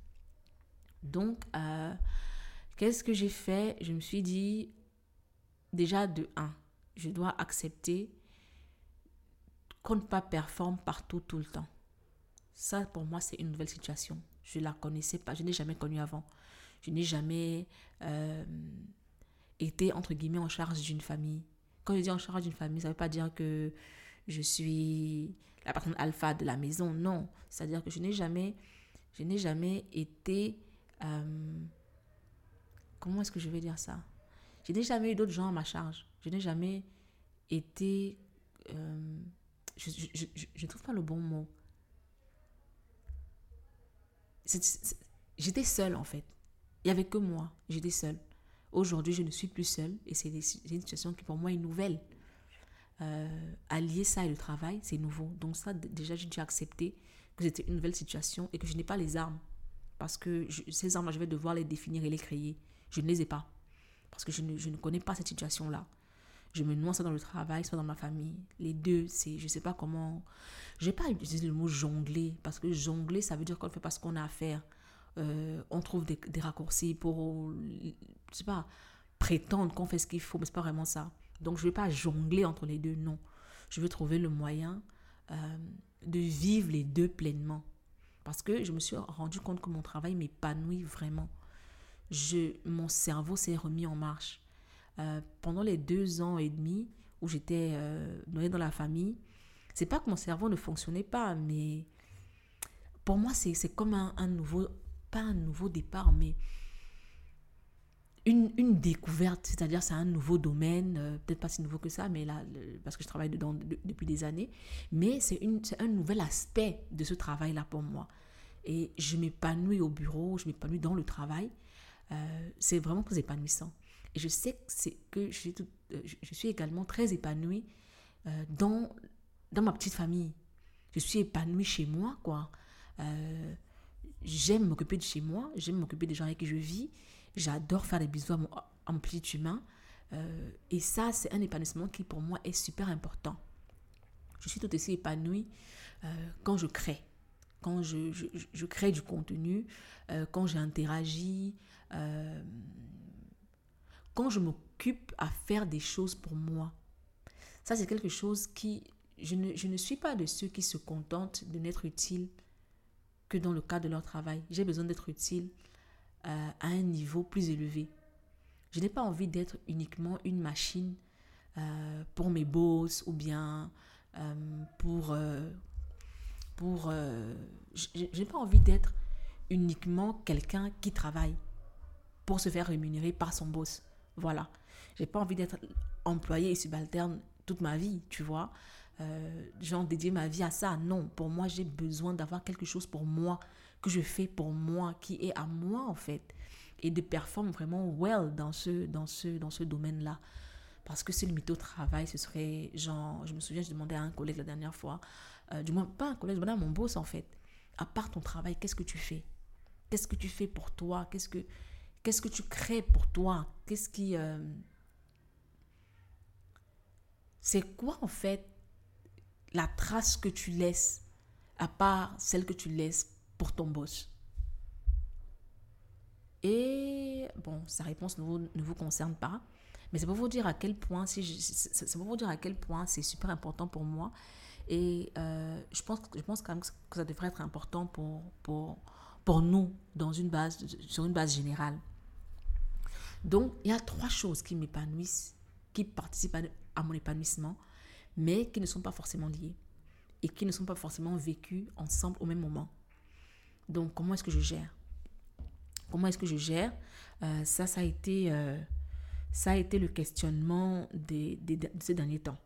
Donc, euh, qu'est-ce que j'ai fait? Je me suis dit, déjà de 1, je dois accepter qu'on ne pas performe partout tout le temps. Ça, pour moi, c'est une nouvelle situation. Je ne la connaissais pas, je n'ai jamais connue avant. Je n'ai jamais euh, été, entre guillemets, en charge d'une famille. Quand je dis en charge d'une famille, ça ne veut pas dire que je suis la personne alpha de la maison, non. C'est-à-dire que je n'ai jamais, je n'ai jamais été... Euh, comment est-ce que je vais dire ça? Je n'ai jamais eu d'autres gens à ma charge. Je n'ai jamais était... euh, je ne trouve pas le bon mot. J'étais seule en fait. Il n'y avait que moi. J'étais seule. Aujourd'hui, je ne suis plus seule et c'est une situation qui pour moi est nouvelle. Euh, allier ça et le travail, c'est nouveau. Donc ça, déjà, j'ai dû accepter que c'était une nouvelle situation et que je n'ai pas les armes. Parce que ces armes-là, je vais devoir les définir et les créer. Je ne les ai pas. Parce que je ne, je ne connais pas cette situation-là. Je me noie soit dans le travail, soit dans ma famille. Les deux, c'est, je ne sais pas comment... Je vais pas utiliser le mot jongler, parce que jongler, ça veut dire qu'on ne fait pas ce qu'on a à faire. Euh, on trouve des, des raccourcis pour, je sais pas, prétendre qu'on fait ce qu'il faut, mais c'est pas vraiment ça. Donc, je ne vais pas jongler entre les deux, non. Je veux trouver le moyen euh, de vivre les deux pleinement. Parce que je me suis rendu compte que mon travail m'épanouit vraiment. Je, mon cerveau s'est remis en marche. Euh, pendant les deux ans et demi où j'étais euh, noyée dans la famille, c'est pas que mon cerveau ne fonctionnait pas, mais pour moi, c'est comme un, un nouveau, pas un nouveau départ, mais une, une découverte, c'est-à-dire c'est un nouveau domaine, euh, peut-être pas si nouveau que ça, mais là, parce que je travaille dedans de- depuis des années, mais c'est un nouvel aspect de ce travail-là pour moi. Et je m'épanouis au bureau, je m'épanouis dans le travail. Euh, c'est vraiment très épanouissant. Et je sais que, que je, suis tout- euh, je- suis également très épanouie dans, dans ma petite famille. Je suis épanouie chez moi, quoi. J'aime m'occuper de chez moi, j'aime m'occuper des gens avec qui je vis. J'adore faire des bisous à mon, petit humain. Euh, et ça, c'est un épanouissement qui, pour moi, est super important. Je suis tout aussi épanouie euh, quand je crée. Quand je, crée du contenu, euh, quand j'interagis, quand je m'occupe à faire des choses pour moi. Ça, c'est quelque chose qui... Je ne, je ne suis pas de ceux qui se contentent de n'être utile que dans le cadre de leur travail. J'ai besoin d'être utile euh, à un niveau plus élevé. Je n'ai pas envie d'être uniquement une machine euh, pour mes boss ou bien euh, pour... pour je n'ai pas envie d'être uniquement quelqu'un qui travaille pour se faire rémunérer par son boss. Voilà. J'ai pas envie d'être employé et subalterne toute ma vie, tu vois. Genre dédier ma vie à ça. Non, pour moi, j'ai besoin d'avoir quelque chose pour moi, que je fais pour moi, qui est à moi en fait. Et de performer vraiment well dans ce, dans ce, dans ce domaine-là. Parce que si le mytho travail, ce serait genre, je me souviens, je demandais à un collègue la dernière fois, euh, du moins pas un collègue, je demandais à mon boss en fait, à part ton travail, qu'est-ce que tu fais? Qu'est-ce que tu fais pour toi? Qu'est-ce que que tu crées pour toi? Qu'est-ce qui euh, c'est quoi en fait la trace que tu laisses à part celle que tu laisses pour ton boss Et bon, sa réponse ne vous, ne vous concerne pas, mais c'est pour vous dire à quel point c'est pour vous dire à quel point c'est super important pour moi et euh, je pense je pense quand même que ça devrait être important pour pour pour nous dans une base sur une base générale. Donc, il y a trois choses qui m'épanouissent, qui participent à mon épanouissement, mais qui ne sont pas forcément liées et qui ne sont pas forcément vécues ensemble au même moment. Donc, comment est-ce que je gère? Comment est-ce que je gère? Euh, Ça, ça a été, euh, ça a été le questionnement de ces derniers temps.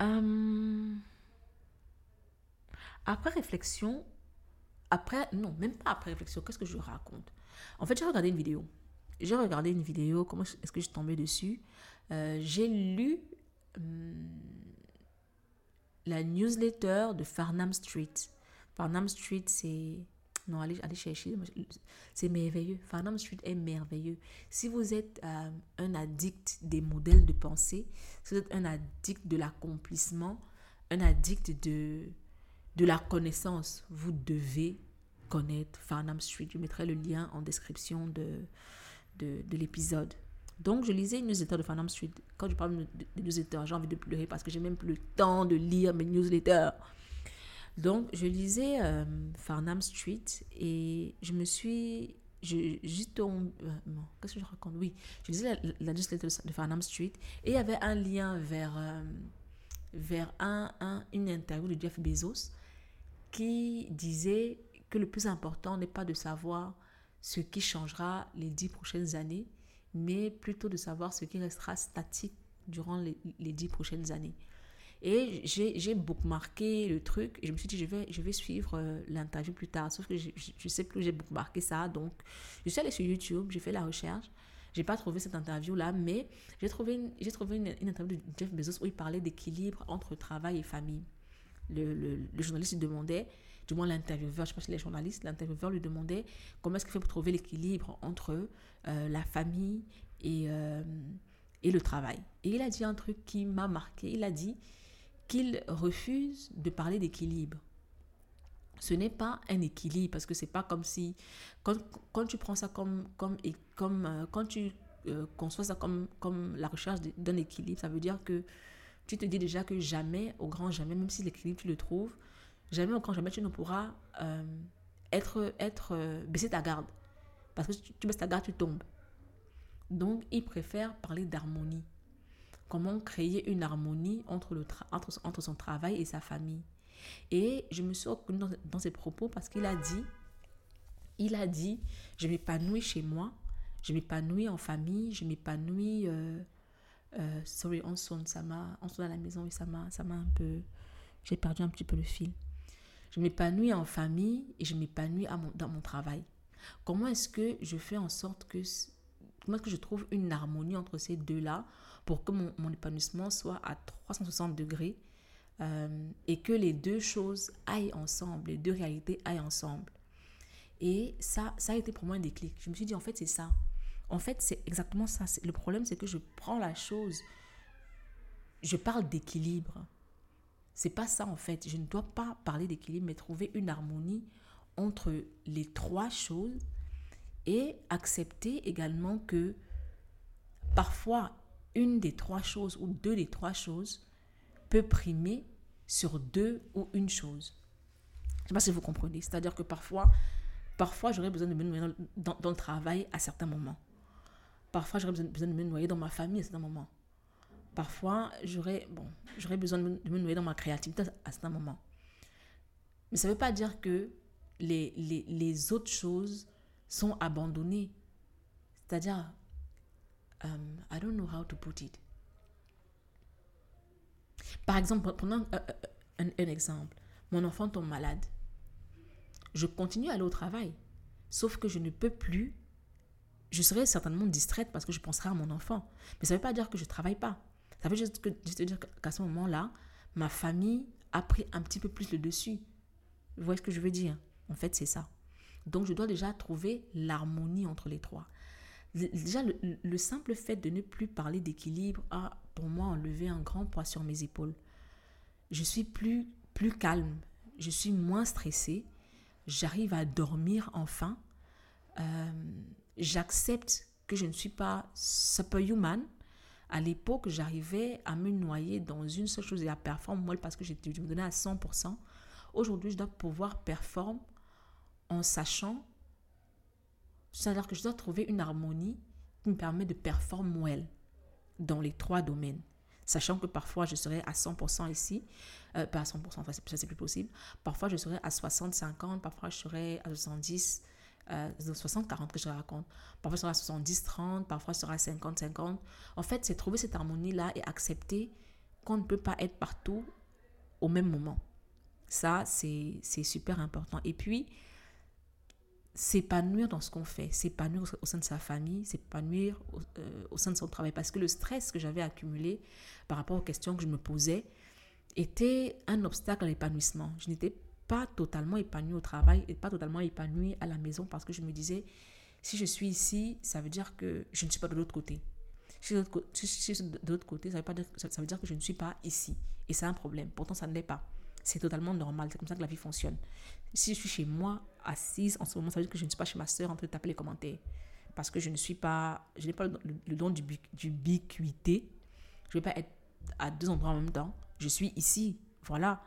Euh, après réflexion, après, non, même pas après réflexion, qu'est-ce que je raconte? En fait, j'ai regardé une vidéo. J'ai regardé une vidéo, comment est-ce que je suis tombée dessus? J'ai lu hum, la newsletter de Farnham Street. Farnham Street, c'est... Non, allez, allez chercher, c'est merveilleux. Farnham Street est merveilleux. Si vous êtes euh, un addict des modèles de pensée, si vous êtes un addict de l'accomplissement, un addict de, de la connaissance, vous devez connaître Farnham Street. Je mettrai le lien en description de, de, de l'épisode. Donc, je lisais une newsletter de Farnham Street. Quand je parle de, de newsletter, j'ai envie de pleurer parce que j'ai même plus le temps de lire mes newsletters. Donc, je lisais euh, Farnham Street et je me suis. Juste tombé. Euh, qu'est-ce que je raconte? Oui, je lisais la, la newsletter de Farnham Street et il y avait un lien vers, euh, vers un, un, une interview de Jeff Bezos qui disait que le plus important n'est pas de savoir ce qui changera les dix prochaines années, mais plutôt de savoir ce qui restera statique durant les dix prochaines années. Et j'ai bookmarké le truc. Et je me suis dit, je vais, je vais suivre euh, l'interview plus tard. Sauf que je ne sais plus où j'ai bookmarqué ça. Donc, je suis allée sur YouTube, j'ai fait la recherche. J'ai pas trouvé cette interview-là, mais j'ai trouvé, une, trouvé une, interview de Jeff Bezos où il parlait d'équilibre entre travail et famille. Le, le, journaliste lui demandait, du moins l'intervieweur, je sais pas si les journalistes, l'intervieweur lui demandait comment est-ce qu'il fait pour trouver l'équilibre entre euh, la famille et, euh, et le travail. Et il a dit un truc qui m'a marqué. Il a dit qu'il refuse de parler d'équilibre. Ce n'est pas un équilibre parce que c'est pas comme si quand, quand, tu prends ça comme comme et comme euh, quand tu euh, conçois ça comme comme la recherche d'un équilibre, ça veut dire que tu te dis déjà que jamais au grand jamais même si l'équilibre tu le trouves, jamais au grand jamais tu ne pourras euh, être être baisser ta garde parce que tu, tu baisses ta garde tu tombes. Donc il préfère parler d'harmonie comment créer une harmonie entre, le entre, entre, son travail et sa famille. Et je me suis reconnue dans, ses propos parce qu'il a dit, il a dit, je m'épanouis chez moi, je m'épanouis en famille, je m'épanouis... Euh, euh, sorry, on sonne, ça m'a... On sonne à la maison et ça m'a, ça m'a un peu... J'ai perdu un petit peu le fil. Je m'épanouis en famille et je m'épanouis dans mon travail. Comment est-ce que je fais en sorte que... Comment est-ce que je trouve une harmonie entre ces deux-là pour que mon, épanouissement soit à 360 degrés euh, et que les deux choses aillent ensemble, les deux réalités aillent ensemble. Et ça, ça a été pour moi un déclic. Je me suis dit, en fait, c'est ça. En fait, c'est exactement ça. Le problème, c'est que je prends la chose, je parle d'équilibre. C'est pas ça, en fait. Je ne dois pas parler d'équilibre, mais trouver une harmonie entre les trois choses et accepter également que parfois une des trois choses ou deux des trois choses peut primer sur deux ou une chose. Je ne sais pas si vous comprenez. C'est-à-dire que parfois, parfois j'aurais besoin de me noyer dans, le travail à certains moments. Parfois, j'aurais besoin, de me noyer dans ma famille à certains moments. Parfois, j'aurais bon, besoin de me, noyer dans ma créativité à certains moments. Mais ça ne veut pas dire que les, les, les autres choses sont abandonnées. C'est-à-dire, um, I don't know how to put it. Par exemple, prenons un, un, un, exemple. Mon enfant tombe malade. Je continue à aller au travail. Sauf que je ne peux plus. Je serai certainement distraite parce que je penserai à mon enfant. Mais ça ne veut pas dire que je ne travaille pas. Ça veut juste, que, juste dire qu'à ce moment-là, ma famille a pris un petit peu plus le dessus. Vous voyez ce que je veux dire? En fait, c'est ça. Donc, je dois déjà trouver l'harmonie entre les trois. Déjà, le, simple fait de ne plus parler d'équilibre a, pour moi, enlevé un grand poids sur mes épaules. Je suis plus, plus calme, je suis moins stressée, j'arrive à dormir enfin. Euh, j'accepte que je ne suis pas superhuman. À l'époque, j'arrivais à me noyer dans une seule chose et à performer moi parce que je me donnais à 100%. Aujourd'hui, je dois pouvoir performer en sachant c'est-à-dire que je dois trouver une harmonie qui me permet de performer dans les trois domaines. Sachant que parfois je serai à 100% ici, euh, pas à 100%, enfin, ça c'est plus possible. Parfois je serai à 60-50, parfois je serai à 70, 60-40 euh, que je raconte. Parfois je serai à 70-30, parfois je serai à 50-50. En fait, c'est trouver cette harmonie-là et accepter qu'on ne peut pas être partout au même moment. Ça, c'est super important. Et puis, s'épanouir dans ce qu'on fait, s'épanouir au sein de sa famille, s'épanouir au, euh, au, sein de son travail. Parce que le stress que j'avais accumulé par rapport aux questions que je me posais était un obstacle à l'épanouissement. Je n'étais pas totalement épanouie au travail et pas totalement épanouie à la maison parce que je me disais, si je suis ici, ça veut dire que je ne suis pas de l'autre côté. Si je suis de l'autre côté, ça veut, pas dire, ça veut dire que je ne suis pas ici. Et c'est un problème. Pourtant, ça ne l'est pas. C'est totalement normal. C'est comme ça que la vie fonctionne. Si je suis chez moi, assise, en ce moment, ça veut dire que je ne suis pas chez ma soeur en train de taper les commentaires. Parce que je ne suis pas, je n'ai pas le, don d'ubiquité. Je ne vais pas être à deux endroits en même temps. Je suis ici. Voilà.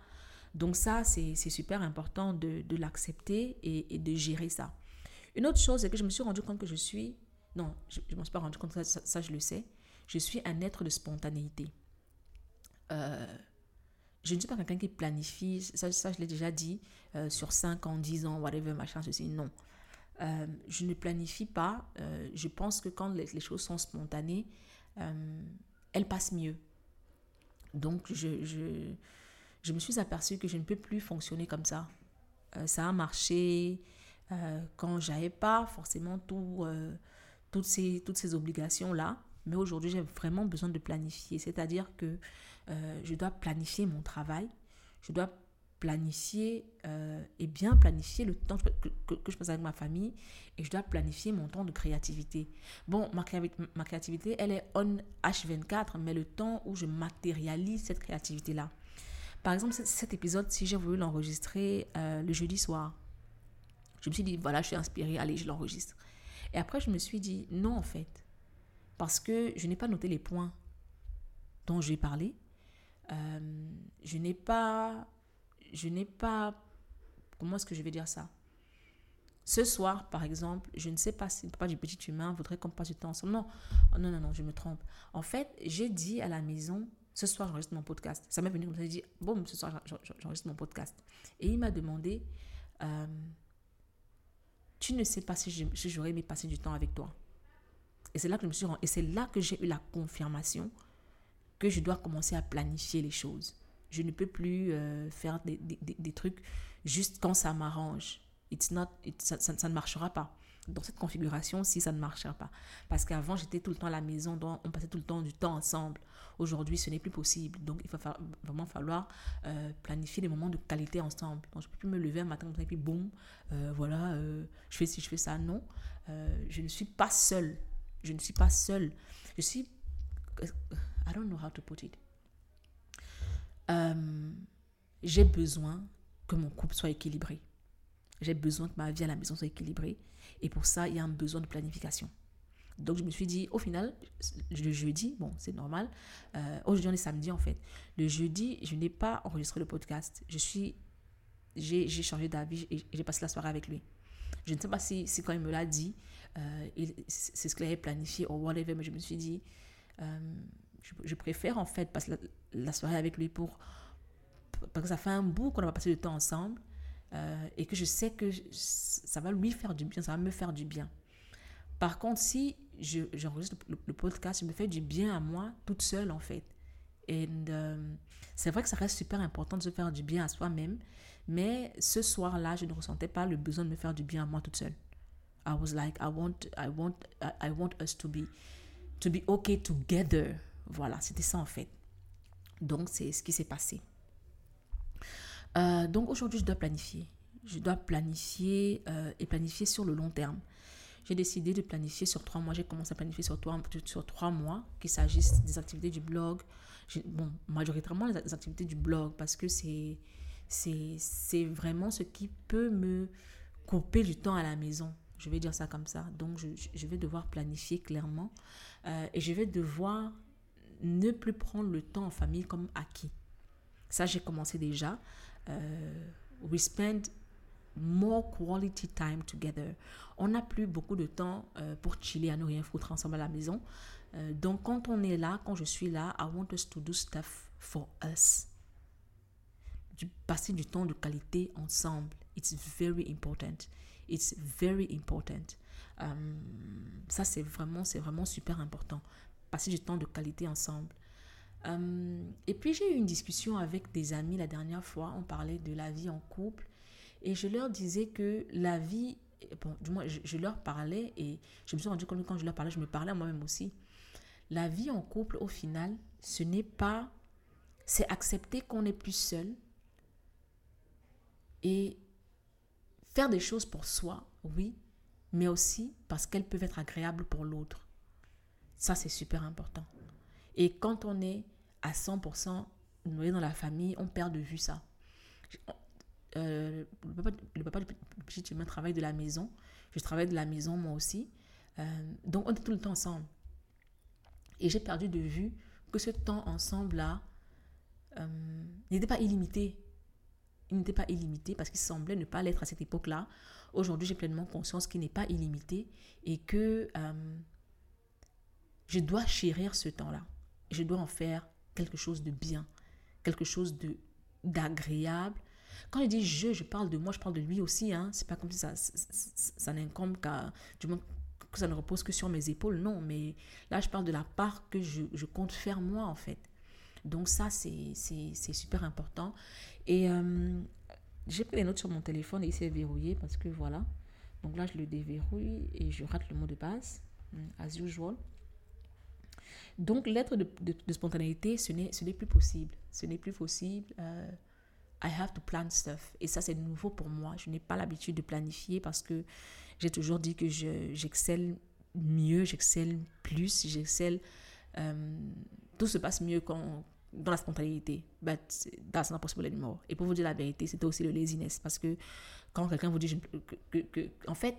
Donc ça, c'est super important de, de l'accepter et, de gérer ça. Une autre chose, c'est que je me suis rendu compte que je suis... Non, je ne me suis pas rendu compte, ça, ça, je le sais. Je suis un être de spontanéité. Euh, je ne suis pas quelqu'un qui planifie, ça, ça je l'ai déjà dit, euh, sur 5 ans, 10 ans, whatever, machin, ceci, non. Euh, je ne planifie pas. Euh, je pense que quand les, choses sont spontanées, elle passe mieux. Donc, je, je, je me suis aperçue que je ne peux plus fonctionner comme ça. Ça a marché quand j'avais pas forcément tout, toutes ces, toutes ces obligations-là. Mais aujourd'hui, j'ai vraiment besoin de planifier. C'est-à-dire que je dois planifier mon travail. Je dois planifier et bien planifier le temps que, je passe avec ma famille et je dois planifier mon temps de créativité. Bon, ma, ma créativité, elle est on H24, mais le temps où je matérialise cette créativité-là. Par exemple, cet épisode, si j'ai voulu l'enregistrer le jeudi soir, je me suis dit, voilà, je suis inspirée, allez, je l'enregistre. Et après, je me suis dit, non, en fait, parce que je n'ai pas noté les points dont j'ai parlé. Euh, je n'ai pas, je n'ai pas, comment est-ce que je vais dire ça? Ce soir, par exemple, je ne sais pas si le du petit humain voudrait qu'on passe du temps ensemble. Non, oh, non, non, non, je me trompe. En fait, j'ai dit à la maison, ce soir, j'enregistre mon podcast. Ça m'est venu comme ça, j'ai dit, bon, ce soir, j'enregistre mon podcast. Et il m'a demandé, euh, tu ne sais pas si j'aurais aimé passer du temps avec toi. Et c'est là que je me suis et c'est là que j'ai eu la confirmation que je dois commencer à planifier les choses. Je ne peux plus euh, faire des, trucs juste quand ça m'arrange. It's not, ça, ça, ne marchera pas. Dans cette configuration, si ça ne marchera pas. Parce qu'avant, j'étais tout le temps à la maison, donc on passait tout le temps du temps ensemble. Aujourd'hui, ce n'est plus possible. Donc, il va vraiment falloir euh, planifier des moments de qualité ensemble. Je ne peux plus me lever un matin et puis boum, euh, voilà, je fais ci, je fais ça. Non, je ne suis pas seule. Je ne suis pas seule. Je suis. I don't know how to put it. J'ai besoin que mon couple soit équilibré. J'ai besoin que ma vie à la maison soit équilibrée. Et pour ça, il y a un besoin de planification. Donc, je me suis dit, au final, le jeudi, bon, c'est normal. Euh, aujourd'hui, on est samedi, en fait. Le jeudi, je n'ai pas enregistré le podcast. Je suis, j'ai, changé d'avis et j'ai passé la soirée avec lui. Je ne sais pas si, si quand il me l'a dit, euh, c'est ce qu'il avait planifié ou whatever, mais je me suis dit, euh, je, préfère en fait passer la, soirée avec lui pour, parce que ça fait un bout qu'on a passé du temps ensemble et que je sais que ça va lui faire du bien, ça va me faire du bien. Par contre, si j'enregistre le, podcast, je me fais du bien à moi toute seule en fait. Et euh, c'est vrai que ça reste super important de se faire du bien à soi-même, mais ce soir-là, je ne ressentais pas le besoin de me faire du bien à moi toute seule. I was like, I want, I want, I want us to be, to be okay together. Voilà, c'était ça en fait. Donc c'est ce qui s'est passé. Euh, donc aujourd'hui, je dois planifier. Je dois planifier euh, et planifier sur le long terme j'ai décidé de planifier sur trois mois. J'ai commencé à planifier sur trois, sur trois mois, qu'il s'agisse des activités du blog. Bon, majoritairement les activités du blog parce que c'est, vraiment ce qui peut me couper du temps à la maison. Je vais dire ça comme ça. Donc, je, je vais devoir planifier clairement euh, et je vais devoir ne plus prendre le temps en famille comme acquis. Ça, j'ai commencé déjà. Euh, we spend more quality time together. On n'a plus beaucoup de temps euh, pour chiller, à ne rien foutre ensemble à la maison. Euh, donc quand on est là, quand je suis là, I want us to do stuff for us. Passer du temps de qualité ensemble. It's very important. It's very important. Ça, c'est vraiment, c'est vraiment super important. Passer du temps de qualité ensemble. Um, et puis, j'ai eu une discussion avec des amis la dernière fois. On parlait de la vie en couple. Et je leur disais que la vie, bon, du moins, je, leur parlais et je me suis rendu compte que quand je leur parlais, je me parlais à moi-même aussi. La vie en couple, au final, ce n'est pas. C'est accepter qu'on n'est plus seul et faire des choses pour soi, oui, mais aussi parce qu'elles peuvent être agréables pour l'autre. Ça, c'est super important. Et quand on est à 100% noyé dans la famille, on perd de vue ça. Euh, le, papa, le papa du petit humain travaille de la maison. Je travaille de la maison moi aussi. Euh, donc on est tout le temps ensemble. Et j'ai perdu de vue que ce temps ensemble-là euh, n'était pas illimité. Il n'était pas illimité parce qu'il semblait ne pas l'être à cette époque-là. Aujourd'hui, j'ai pleinement conscience qu'il n'est pas illimité et que je dois chérir ce temps-là. Je dois en faire quelque chose de bien, quelque chose de d'agréable, quand je dis je, je parle de moi, je parle de lui aussi. Hein. C'est pas comme si ça, ça, n'incombe qu'à, du moins, que ça ne repose que sur mes épaules. Non, mais là, je parle de la part que je, compte faire moi, en fait. Donc ça, c'est super important. Et euh, j'ai pris les notes sur mon téléphone et il s'est verrouillé parce que voilà. Donc là, je le déverrouille et je rate le mot de passe, as usual. Donc, l'être de, de, spontanéité, ce n'est plus possible. Ce n'est plus possible. Euh, I have to plan stuff. Et ça, c'est nouveau pour moi. Je n'ai pas l'habitude de planifier parce que j'ai toujours dit que j'excelle mieux, j'excelle plus, j'excelle. Euh, tout se passe mieux quand, dans la spontanéité. But that's not possible anymore. Et pour vous dire la vérité, c'était aussi le laziness. Parce que quand quelqu'un vous dit, que, en fait,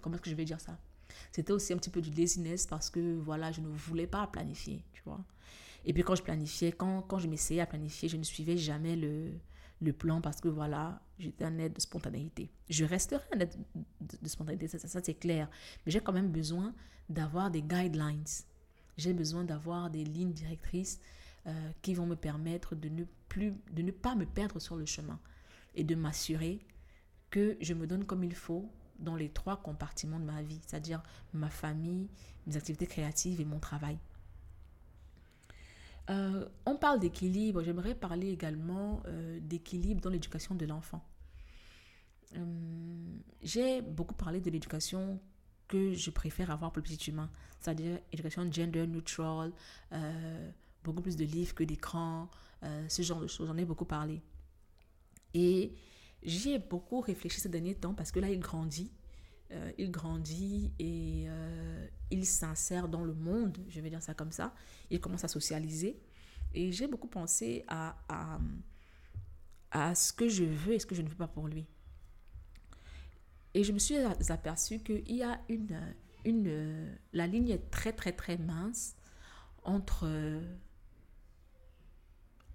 comment est-ce que je vais dire ça? C'était aussi un petit peu du laziness parce que, voilà, je ne voulais pas planifier, tu vois. Et puis quand je planifiais, quand, quand je m'essayais à planifier, je ne suivais jamais le, le plan parce que, voilà, j'étais un aide de spontanéité. Je resterai un aide de, spontanéité, ça, ça c'est clair. Mais j'ai quand même besoin d'avoir des guidelines j'ai besoin d'avoir des lignes directrices euh, qui vont me permettre de ne, plus, de ne pas me perdre sur le chemin et de m'assurer que je me donne comme il faut dans les trois compartiments de ma vie, c'est-à-dire ma famille, mes activités créatives et mon travail. Euh, on parle d'équilibre, j'aimerais parler également euh, d'équilibre dans l'éducation de l'enfant. J'ai beaucoup parlé de l'éducation que je préfère avoir pour le petit humain, c'est-à-dire éducation gender neutral, euh, beaucoup plus de livres que d'écran, euh, ce genre de choses. J'en ai beaucoup parlé. Et j'y ai beaucoup réfléchi ces derniers temps parce que là, il grandit. Euh, il grandit et il s'insère dans le monde, je vais dire ça comme ça. Il commence à socialiser. Et j'ai beaucoup pensé à, à, à ce que je veux et ce que je ne veux pas pour lui. Et je me suis aperçue qu'il y a une, une... La ligne est très, très, très mince entre,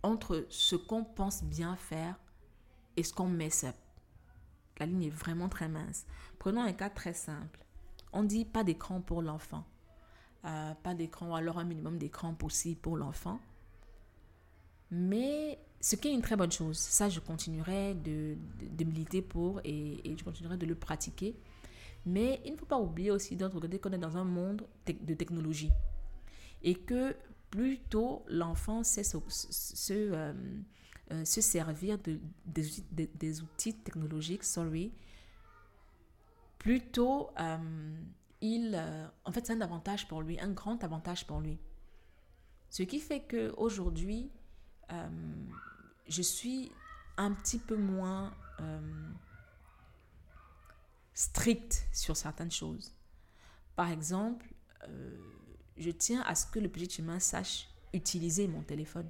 entre ce qu'on pense bien faire et ce qu'on met up. La ligne est vraiment très mince. Prenons un cas très simple. On dit pas d'écran pour l'enfant. Euh, pas d'écran ou alors un minimum d'écran possible pour l'enfant. Mais ce qui est une très bonne chose. Ça, je continuerai de, militer pour et, je continuerai de le pratiquer. Mais il ne faut pas oublier aussi de regarder qu'on est dans un monde de technologie. Et que plutôt l'enfant sait se, euh, euh, se servir de, des, outils technologiques, sorry, plutôt euh, il, en fait, c'est un avantage pour lui, un grand avantage pour lui. Ce qui fait qu'aujourd'hui, euh, je suis un petit peu moins euh, stricte sur certaines choses. Par exemple, euh, je tiens à ce que le petit humain sache utiliser mon téléphone.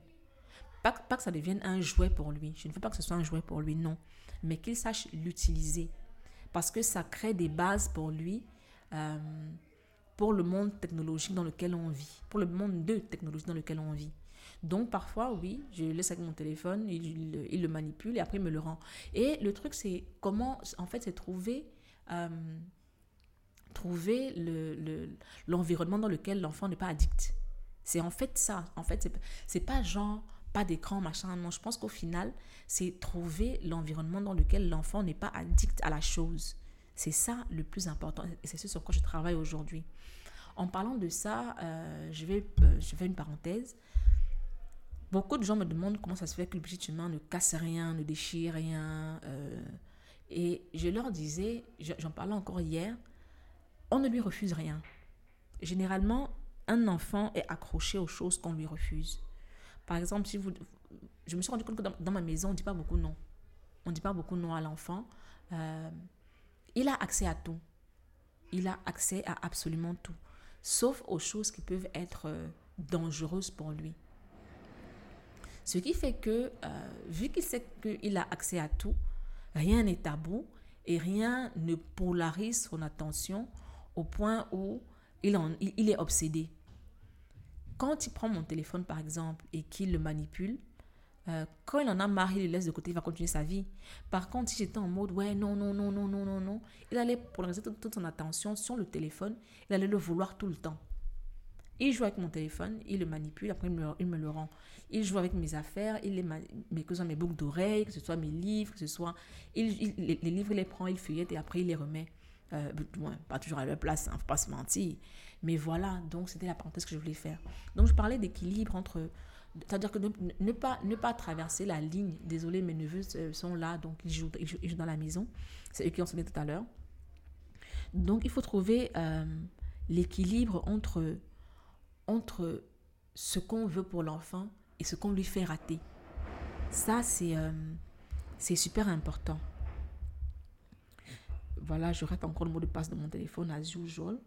Pas, pas, que ça devienne un jouet pour lui. Je ne veux pas que ce soit un jouet pour lui, non. Mais qu'il sache l'utiliser. Parce que ça crée des bases pour lui, pour le monde technologique dans lequel on vit, pour le monde de technologie dans lequel on vit. Donc parfois, oui, je laisse avec mon téléphone, il, il, le manipule et après il me le rend. Et le truc, c'est comment, en fait, c'est trouver, euh, trouver l'environnement le, dans lequel l'enfant n'est pas addict. C'est en fait ça. En fait, c'est pas genre pas d'écran, machin. Non, je pense qu'au final, c'est trouver l'environnement dans lequel l'enfant n'est pas addict à la chose. C'est ça le plus important. Et c'est ce sur quoi je travaille aujourd'hui. En parlant de ça, euh, je, vais, euh, je fais une parenthèse. Beaucoup de gens me demandent comment ça se fait que le petit humain ne casse rien, ne déchire rien. Euh, et je leur disais, j'en parlais encore hier, on ne lui refuse rien. Généralement, un enfant est accroché aux choses qu'on lui refuse. Par exemple, si vous, je me suis rendu compte que dans, ma maison, on ne dit pas beaucoup non. On ne dit pas beaucoup non à l'enfant. Euh, il a accès à tout. Il a accès à absolument tout. Sauf aux choses qui peuvent être euh, dangereuses pour lui. Ce qui fait que, euh, vu qu'il sait qu'il a accès à tout, rien n'est tabou et rien ne polarise son attention au point où il, est obsédé. Quand il prend mon téléphone, par exemple, et qu'il le manipule, euh, quand il en a marre, il le laisse de côté, il va continuer sa vie. Par contre, si j'étais en mode, ouais, non, non, non, non, non, non, non, il allait polariser toute, toute son attention sur le téléphone, il allait le vouloir tout le temps. Il joue avec mon téléphone, il le manipule, après il me, le rend. Il joue avec mes affaires, il les que ce soit mes boucles d'oreilles, que ce soit mes livres, que ce soit... Les livres, il les prend, il feuillette et après il les remet. Euh, pas toujours à leur place, ne hein, faut pas se mentir. Mais voilà, donc c'était la parenthèse que je voulais faire. Donc je parlais d'équilibre entre... C'est-à-dire que ne, pas, ne pas traverser la ligne. Désolé, mes neveux sont là, donc ils jouent, ils jouent, dans la maison. C'est eux qui ont sonné tout à l'heure. Donc il faut trouver euh, l'équilibre entre, entre ce qu'on veut pour l'enfant et ce qu'on lui fait rater. Ça, c'est euh, super important. Voilà, je rate encore le mot de passe de mon téléphone as usual.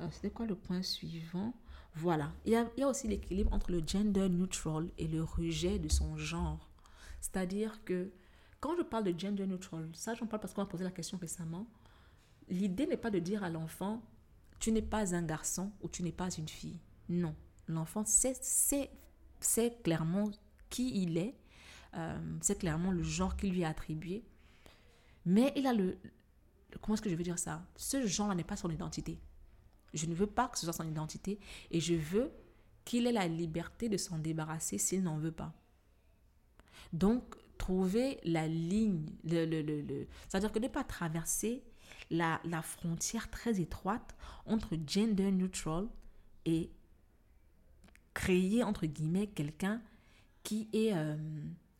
Euh, c'était quoi le point suivant Voilà. Il y, a, aussi l'équilibre entre le gender neutral et le rejet de son genre. C'est-à-dire que quand je parle de gender neutral, ça j'en parle parce qu'on m'a posé la question récemment. L'idée n'est pas de dire à l'enfant, tu n'es pas un garçon ou tu n'es pas une fille. Non. L'enfant sait, sait, clairement qui il est, euh, c'est clairement le genre qui lui est attribué. Mais il a le... Comment est-ce que je veux dire ça? Ce genre-là n'est pas son identité. Je ne veux pas que ce soit son identité et je veux qu'il ait la liberté de s'en débarrasser s'il n'en veut pas. Donc, trouver la ligne, c'est-à-dire que ne pas traverser la, frontière très étroite entre gender neutral et créer, entre guillemets, quelqu'un qui est, euh,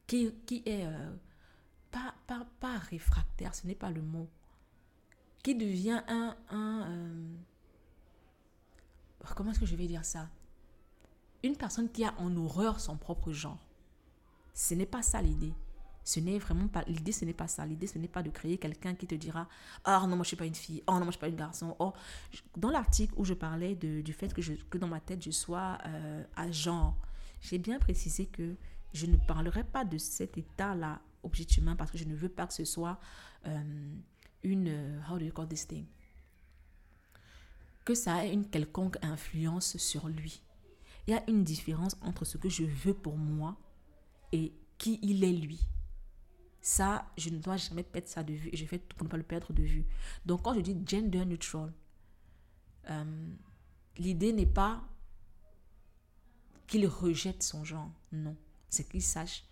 qui, qui, est euh, pas, pas, pas, réfractaire, ce n'est pas le mot, qui devient un... un euh, comment est-ce que je vais dire ça? Une personne qui a en horreur son propre genre. Ce n'est pas ça l'idée. Ce n'est vraiment pas l'idée, ce n'est pas ça. L'idée, ce n'est pas de créer quelqu'un qui te dira "Ah non, moi je suis pas une fille. Oh non, moi je suis pas un garçon." Oh, dans l'article où je parlais du fait que dans ma tête je sois euh, à genre, j'ai bien précisé que je ne parlerai pas de cet état-là objectivement parce que je ne veux pas que ce soit euh, une euh, how do you call this thing? Que ça ait une quelconque influence sur lui. Il y a une différence entre ce que je veux pour moi et qui il est lui. Ça, je ne dois jamais perdre ça de vue et je fais tout pour ne pas le perdre de vue. Donc quand je dis gender neutral, euh, l'idée n'est pas qu'il rejette son genre, non. C'est qu'il sache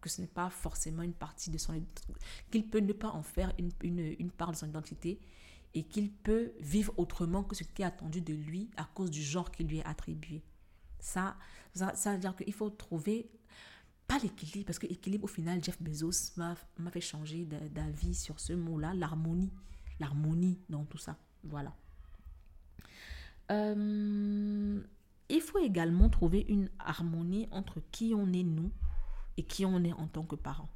que ce n'est pas forcément une partie de son... qu'il peut ne pas en faire une, une, une part de son identité et qu'il peut vivre autrement que ce qui est attendu de lui à cause du genre qui lui est attribué. Ça, ça, veut dire qu'il faut trouver pas l'équilibre, parce que l'équilibre, au final, Jeff Bezos m'a fait changer d'avis sur ce mot-là, l'harmonie. L'harmonie dans tout ça. Voilà. Euh, il faut également trouver une harmonie entre qui on est nous et qui on est en tant que parents.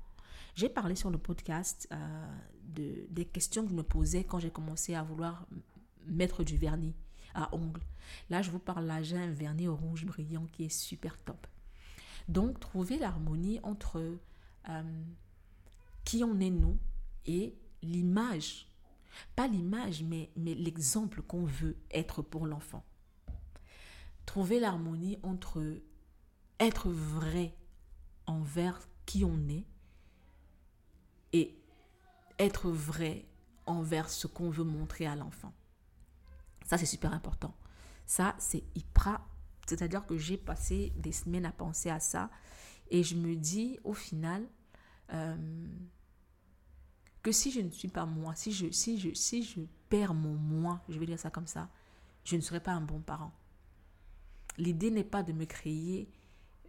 J'ai parlé sur le podcast euh, de, des questions que je me posais quand j'ai commencé à vouloir mettre du vernis à ongles. Là, je vous parle j'ai un vernis rouge brillant qui est super top. Donc, trouver l'harmonie entre euh, qui on est nous et l'image. Pas l'image, mais, mais l'exemple qu'on veut être pour l'enfant. Trouver l'harmonie entre être vrai envers qui on est être vrai envers ce qu'on veut montrer à l'enfant. Ça, c'est super important. Ça, c'est hyper. C'est-à-dire que j'ai passé des semaines à penser à ça et je me dis au final euh, que si je ne suis pas moi, si je, si, je, si je perds mon moi, je vais dire ça comme ça, je ne serai pas un bon parent. L'idée n'est pas de me créer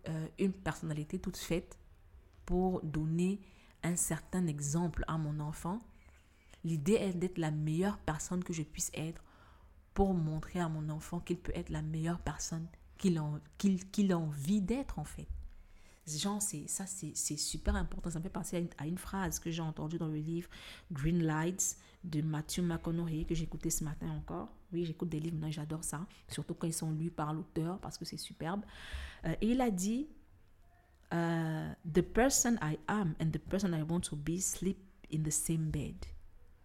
euh, une personnalité toute faite pour donner un certain exemple à mon enfant. L'idée est d'être la meilleure personne que je puisse être pour montrer à mon enfant qu'il peut être la meilleure personne qu'il a, envie d'être en fait. Genre, ça, c'est, super important. Ça me fait penser à une, phrase que j'ai entendue dans le livre Green Lights de Matthew McConaughey que écouté ce matin encore. Oui, j'écoute des livres, j'adore ça. Surtout quand ils sont lus par l'auteur parce que c'est superbe. Euh, et il a dit Uh, the person I am and the person I want to be sleep in the same bed.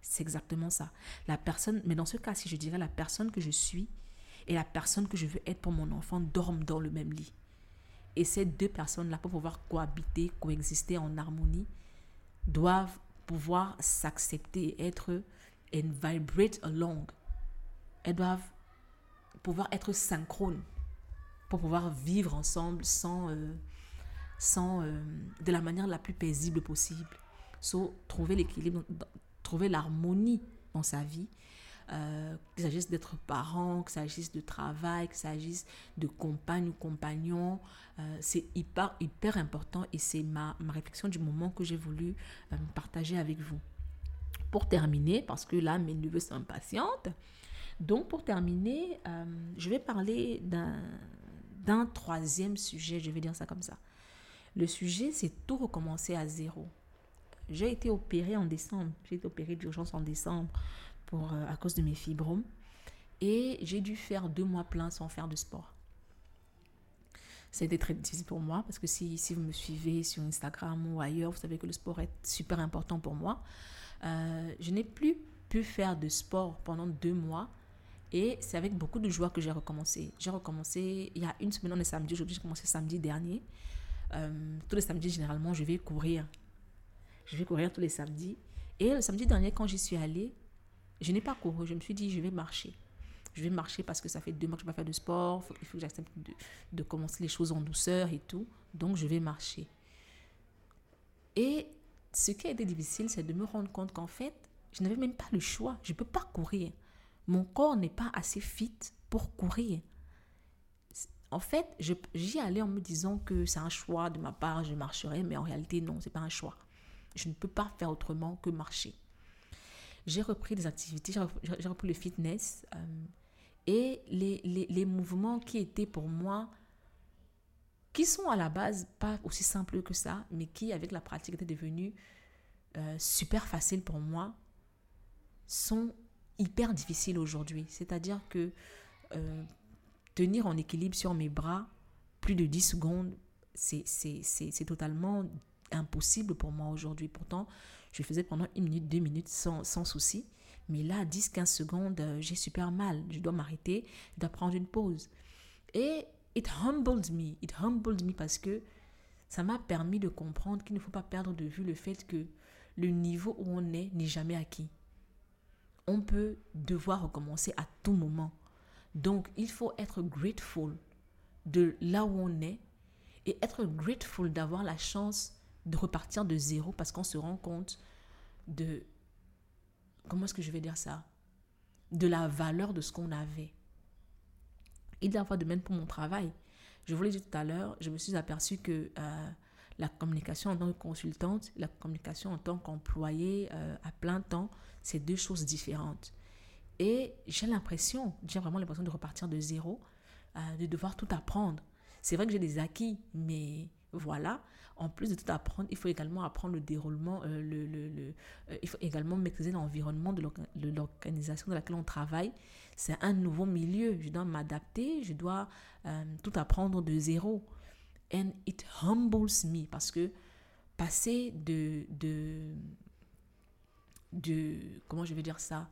C'est exactement ça. La personne, mais dans ce cas, si je dirais la personne que je suis et la personne que je veux être pour mon enfant dorment dans le même lit. Et ces deux personnes-là, pour pouvoir cohabiter, coexister en harmonie, doivent pouvoir s'accepter, être and vibrate along. Elles doivent pouvoir être synchrones pour pouvoir vivre ensemble sans euh, sans, euh, de la manière la plus paisible possible. So, trouver l'équilibre, trouver l'harmonie dans sa vie euh, qu'il s'agisse d'être parent, qu'il s'agisse de travail, qu'il s'agisse de compagne ou compagnon. Euh, c'est hyper, hyper important et c'est ma, ma réflexion du moment que j'ai voulu partager avec vous. Pour terminer, parce que là, mes neveux s'impatientent, donc pour terminer, je vais parler d'un troisième sujet, je vais dire ça comme ça. Le sujet, c'est tout recommencer à zéro. J'ai été opérée en décembre, j'ai été opérée d'urgence en décembre euh, à cause de mes fibromes. Et j'ai dû faire deux mois pleins sans faire de sport. Été très difficile pour moi parce que si, si vous me suivez sur Instagram ou ailleurs, vous savez que le sport est super important pour moi. Euh, je n'ai plus pu faire de sport pendant deux mois et c'est avec beaucoup de joie que j'ai recommencé. J'ai recommencé il y a une semaine, on est samedi, j'ai commencé samedi dernier. Euh, tous les samedis, généralement, je vais courir. Je vais courir tous les samedis. Et le samedi dernier, quand j'y suis allée, je n'ai pas couru, je me suis dit, je vais marcher. Je vais marcher parce que ça fait deux mois que je n'ai pas fait de sport, il faut que j'accepte de, commencer les choses en douceur et tout. Donc, je vais marcher. Et ce qui a été difficile, c'est de me rendre compte qu'en fait, je n'avais même pas le choix. Je ne peux pas courir. Mon corps n'est pas assez fit pour courir. En fait, j'y allais en me disant que c'est un choix de ma part, je marcherai, mais en réalité, non, c'est pas un choix. Je ne peux pas faire autrement que marcher j'ai repris des activités, j'ai repris le fitness. Euh, et les, les, mouvements qui étaient pour moi, qui sont à la base pas aussi simples que ça, mais qui, avec la pratique, étaient devenus euh, super faciles pour moi, sont hyper difficiles aujourd'hui. C'est-à-dire que euh, tenir en équilibre sur mes bras plus de 10 secondes, c'est totalement impossible pour moi aujourd'hui. Pourtant, je faisais pendant une minute, deux minutes sans, sans souci. Mais là, 10-15 secondes, euh, j'ai super mal. Je dois m'arrêter, je dois prendre une pause. Et it humbled me. It humbled me parce que ça m'a permis de comprendre qu'il ne faut pas perdre de vue le fait que le niveau où on est n'est jamais acquis. On peut devoir recommencer à tout moment. Donc, il faut être grateful de là où on est et être grateful d'avoir la chance de repartir de zéro parce qu'on se rend compte de, comment est-ce que je vais dire ça, de la valeur de ce qu'on avait. Il doit avoir de même pour mon travail. Je vous l'ai dit tout à l'heure, je me suis aperçue que euh, la communication en tant que consultante, la communication en tant qu'employée euh, à plein temps, c'est deux choses différentes. Et j'ai l'impression, j'ai vraiment l'impression de repartir de zéro, euh, de devoir tout apprendre. C'est vrai que j'ai des acquis, mais voilà. En plus de tout apprendre, il faut également apprendre le déroulement, euh, le, le, euh, il faut également maîtriser l'environnement de l'organisation dans laquelle on travaille. C'est un nouveau milieu. Je dois m'adapter, je dois tout apprendre de zéro. And it humbles me parce que passer de, de, de, comment je vais dire ça,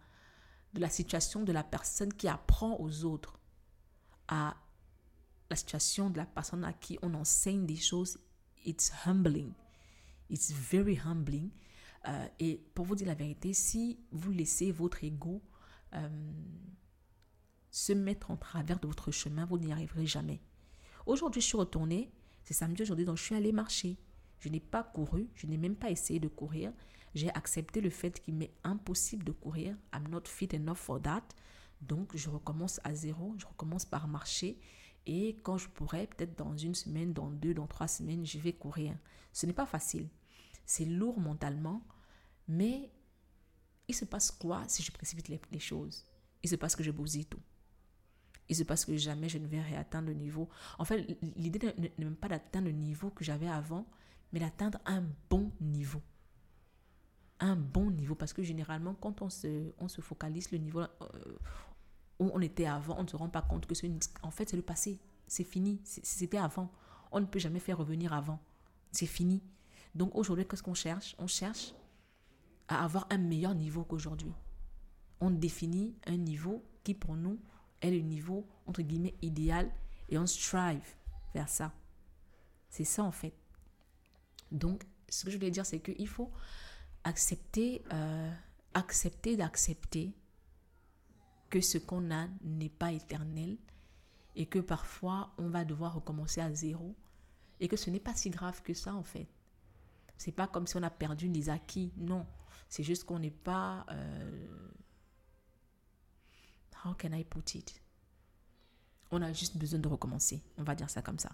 de la situation de la personne qui apprend aux autres à la situation de la personne à qui on enseigne des choses, it's humbling. It's very humbling. Euh, et pour vous dire la vérité, si vous laissez votre ego euh, se mettre en travers de votre chemin, vous n'y arriverez jamais. Aujourd'hui, je suis retournée, c'est samedi aujourd'hui, donc je suis allée marcher. Je n'ai pas couru, je n'ai même pas essayé de courir. J'ai accepté le fait qu'il m'est impossible de courir. I'm not fit enough for that. Donc, je recommence à zéro, je recommence par marcher et quand je pourrais, peut-être dans une semaine, dans deux, dans trois semaines, je vais courir. Ce n'est pas facile. C'est lourd mentalement, mais il se passe quoi si je précipite les, choses? Il se passe que je bousille tout. Il se passe que jamais je ne vais réatteindre le niveau. En fait, l'idée n'est même pas d'atteindre le niveau que j'avais avant, mais d'atteindre un bon niveau. Un bon niveau. Parce que généralement, quand on se, on se focalise le niveau, euh, où on était avant, on ne se rend pas compte que c'est en fait c'est le passé, c'est fini, c'était avant. On ne peut jamais faire revenir avant, c'est fini. Donc aujourd'hui, qu'est-ce qu'on cherche? On cherche à avoir un meilleur niveau qu'aujourd'hui. On définit un niveau qui pour nous est le niveau entre guillemets idéal et on strive vers ça. C'est ça en fait. Donc ce que je voulais dire c'est qu'il faut accepter, euh, accepter d'accepter que ce qu'on a n'est pas éternel et que parfois on va devoir recommencer à zéro et que ce n'est pas si grave que ça en fait. C'est pas comme si on a perdu les acquis, non. C'est juste qu'on n'est pas, euh, how can I put it? On a juste besoin de recommencer. On va dire ça comme ça.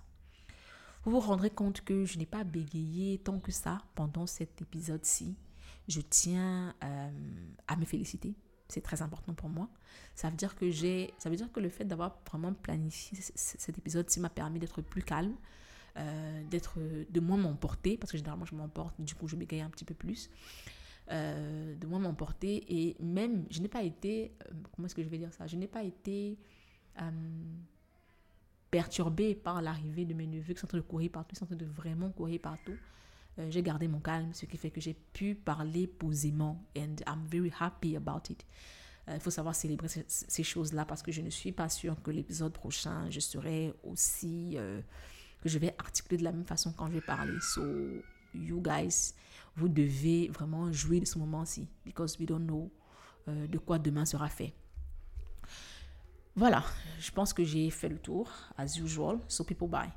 Vous vous rendrez compte que je n'ai pas bégayé tant que ça pendant cet épisode-ci. Je tiens euh, à me féliciter. C'est très important pour moi. Ça veut dire que ça veut dire que le fait d'avoir vraiment planifié cet épisode-ci m'a permis d'être plus calme, euh, de moins m'emporter parce que généralement je m'emporte, du coup je bégaye un petit peu plus. Euh, de moins m'emporter et même je n'ai pas été comment est-ce que je vais dire ça? Je n'ai pas été perturbée par l'arrivée de mes neveux qui sont en train de courir partout, ils sont en train de vraiment courir partout. Euh, j'ai gardé mon calme, ce qui fait que j'ai pu parler posément. And I'm very happy about it. Euh, il faut savoir célébrer ces, choses-là parce que je ne suis pas sûre que l'épisode prochain, je serai aussi. Euh, que je vais articuler de la même façon quand je vais parler. So, you guys, vous devez vraiment jouer de ce moment-ci. Because we don't know de quoi demain sera fait. Voilà, je pense que j'ai fait le tour, as usual. So people bye.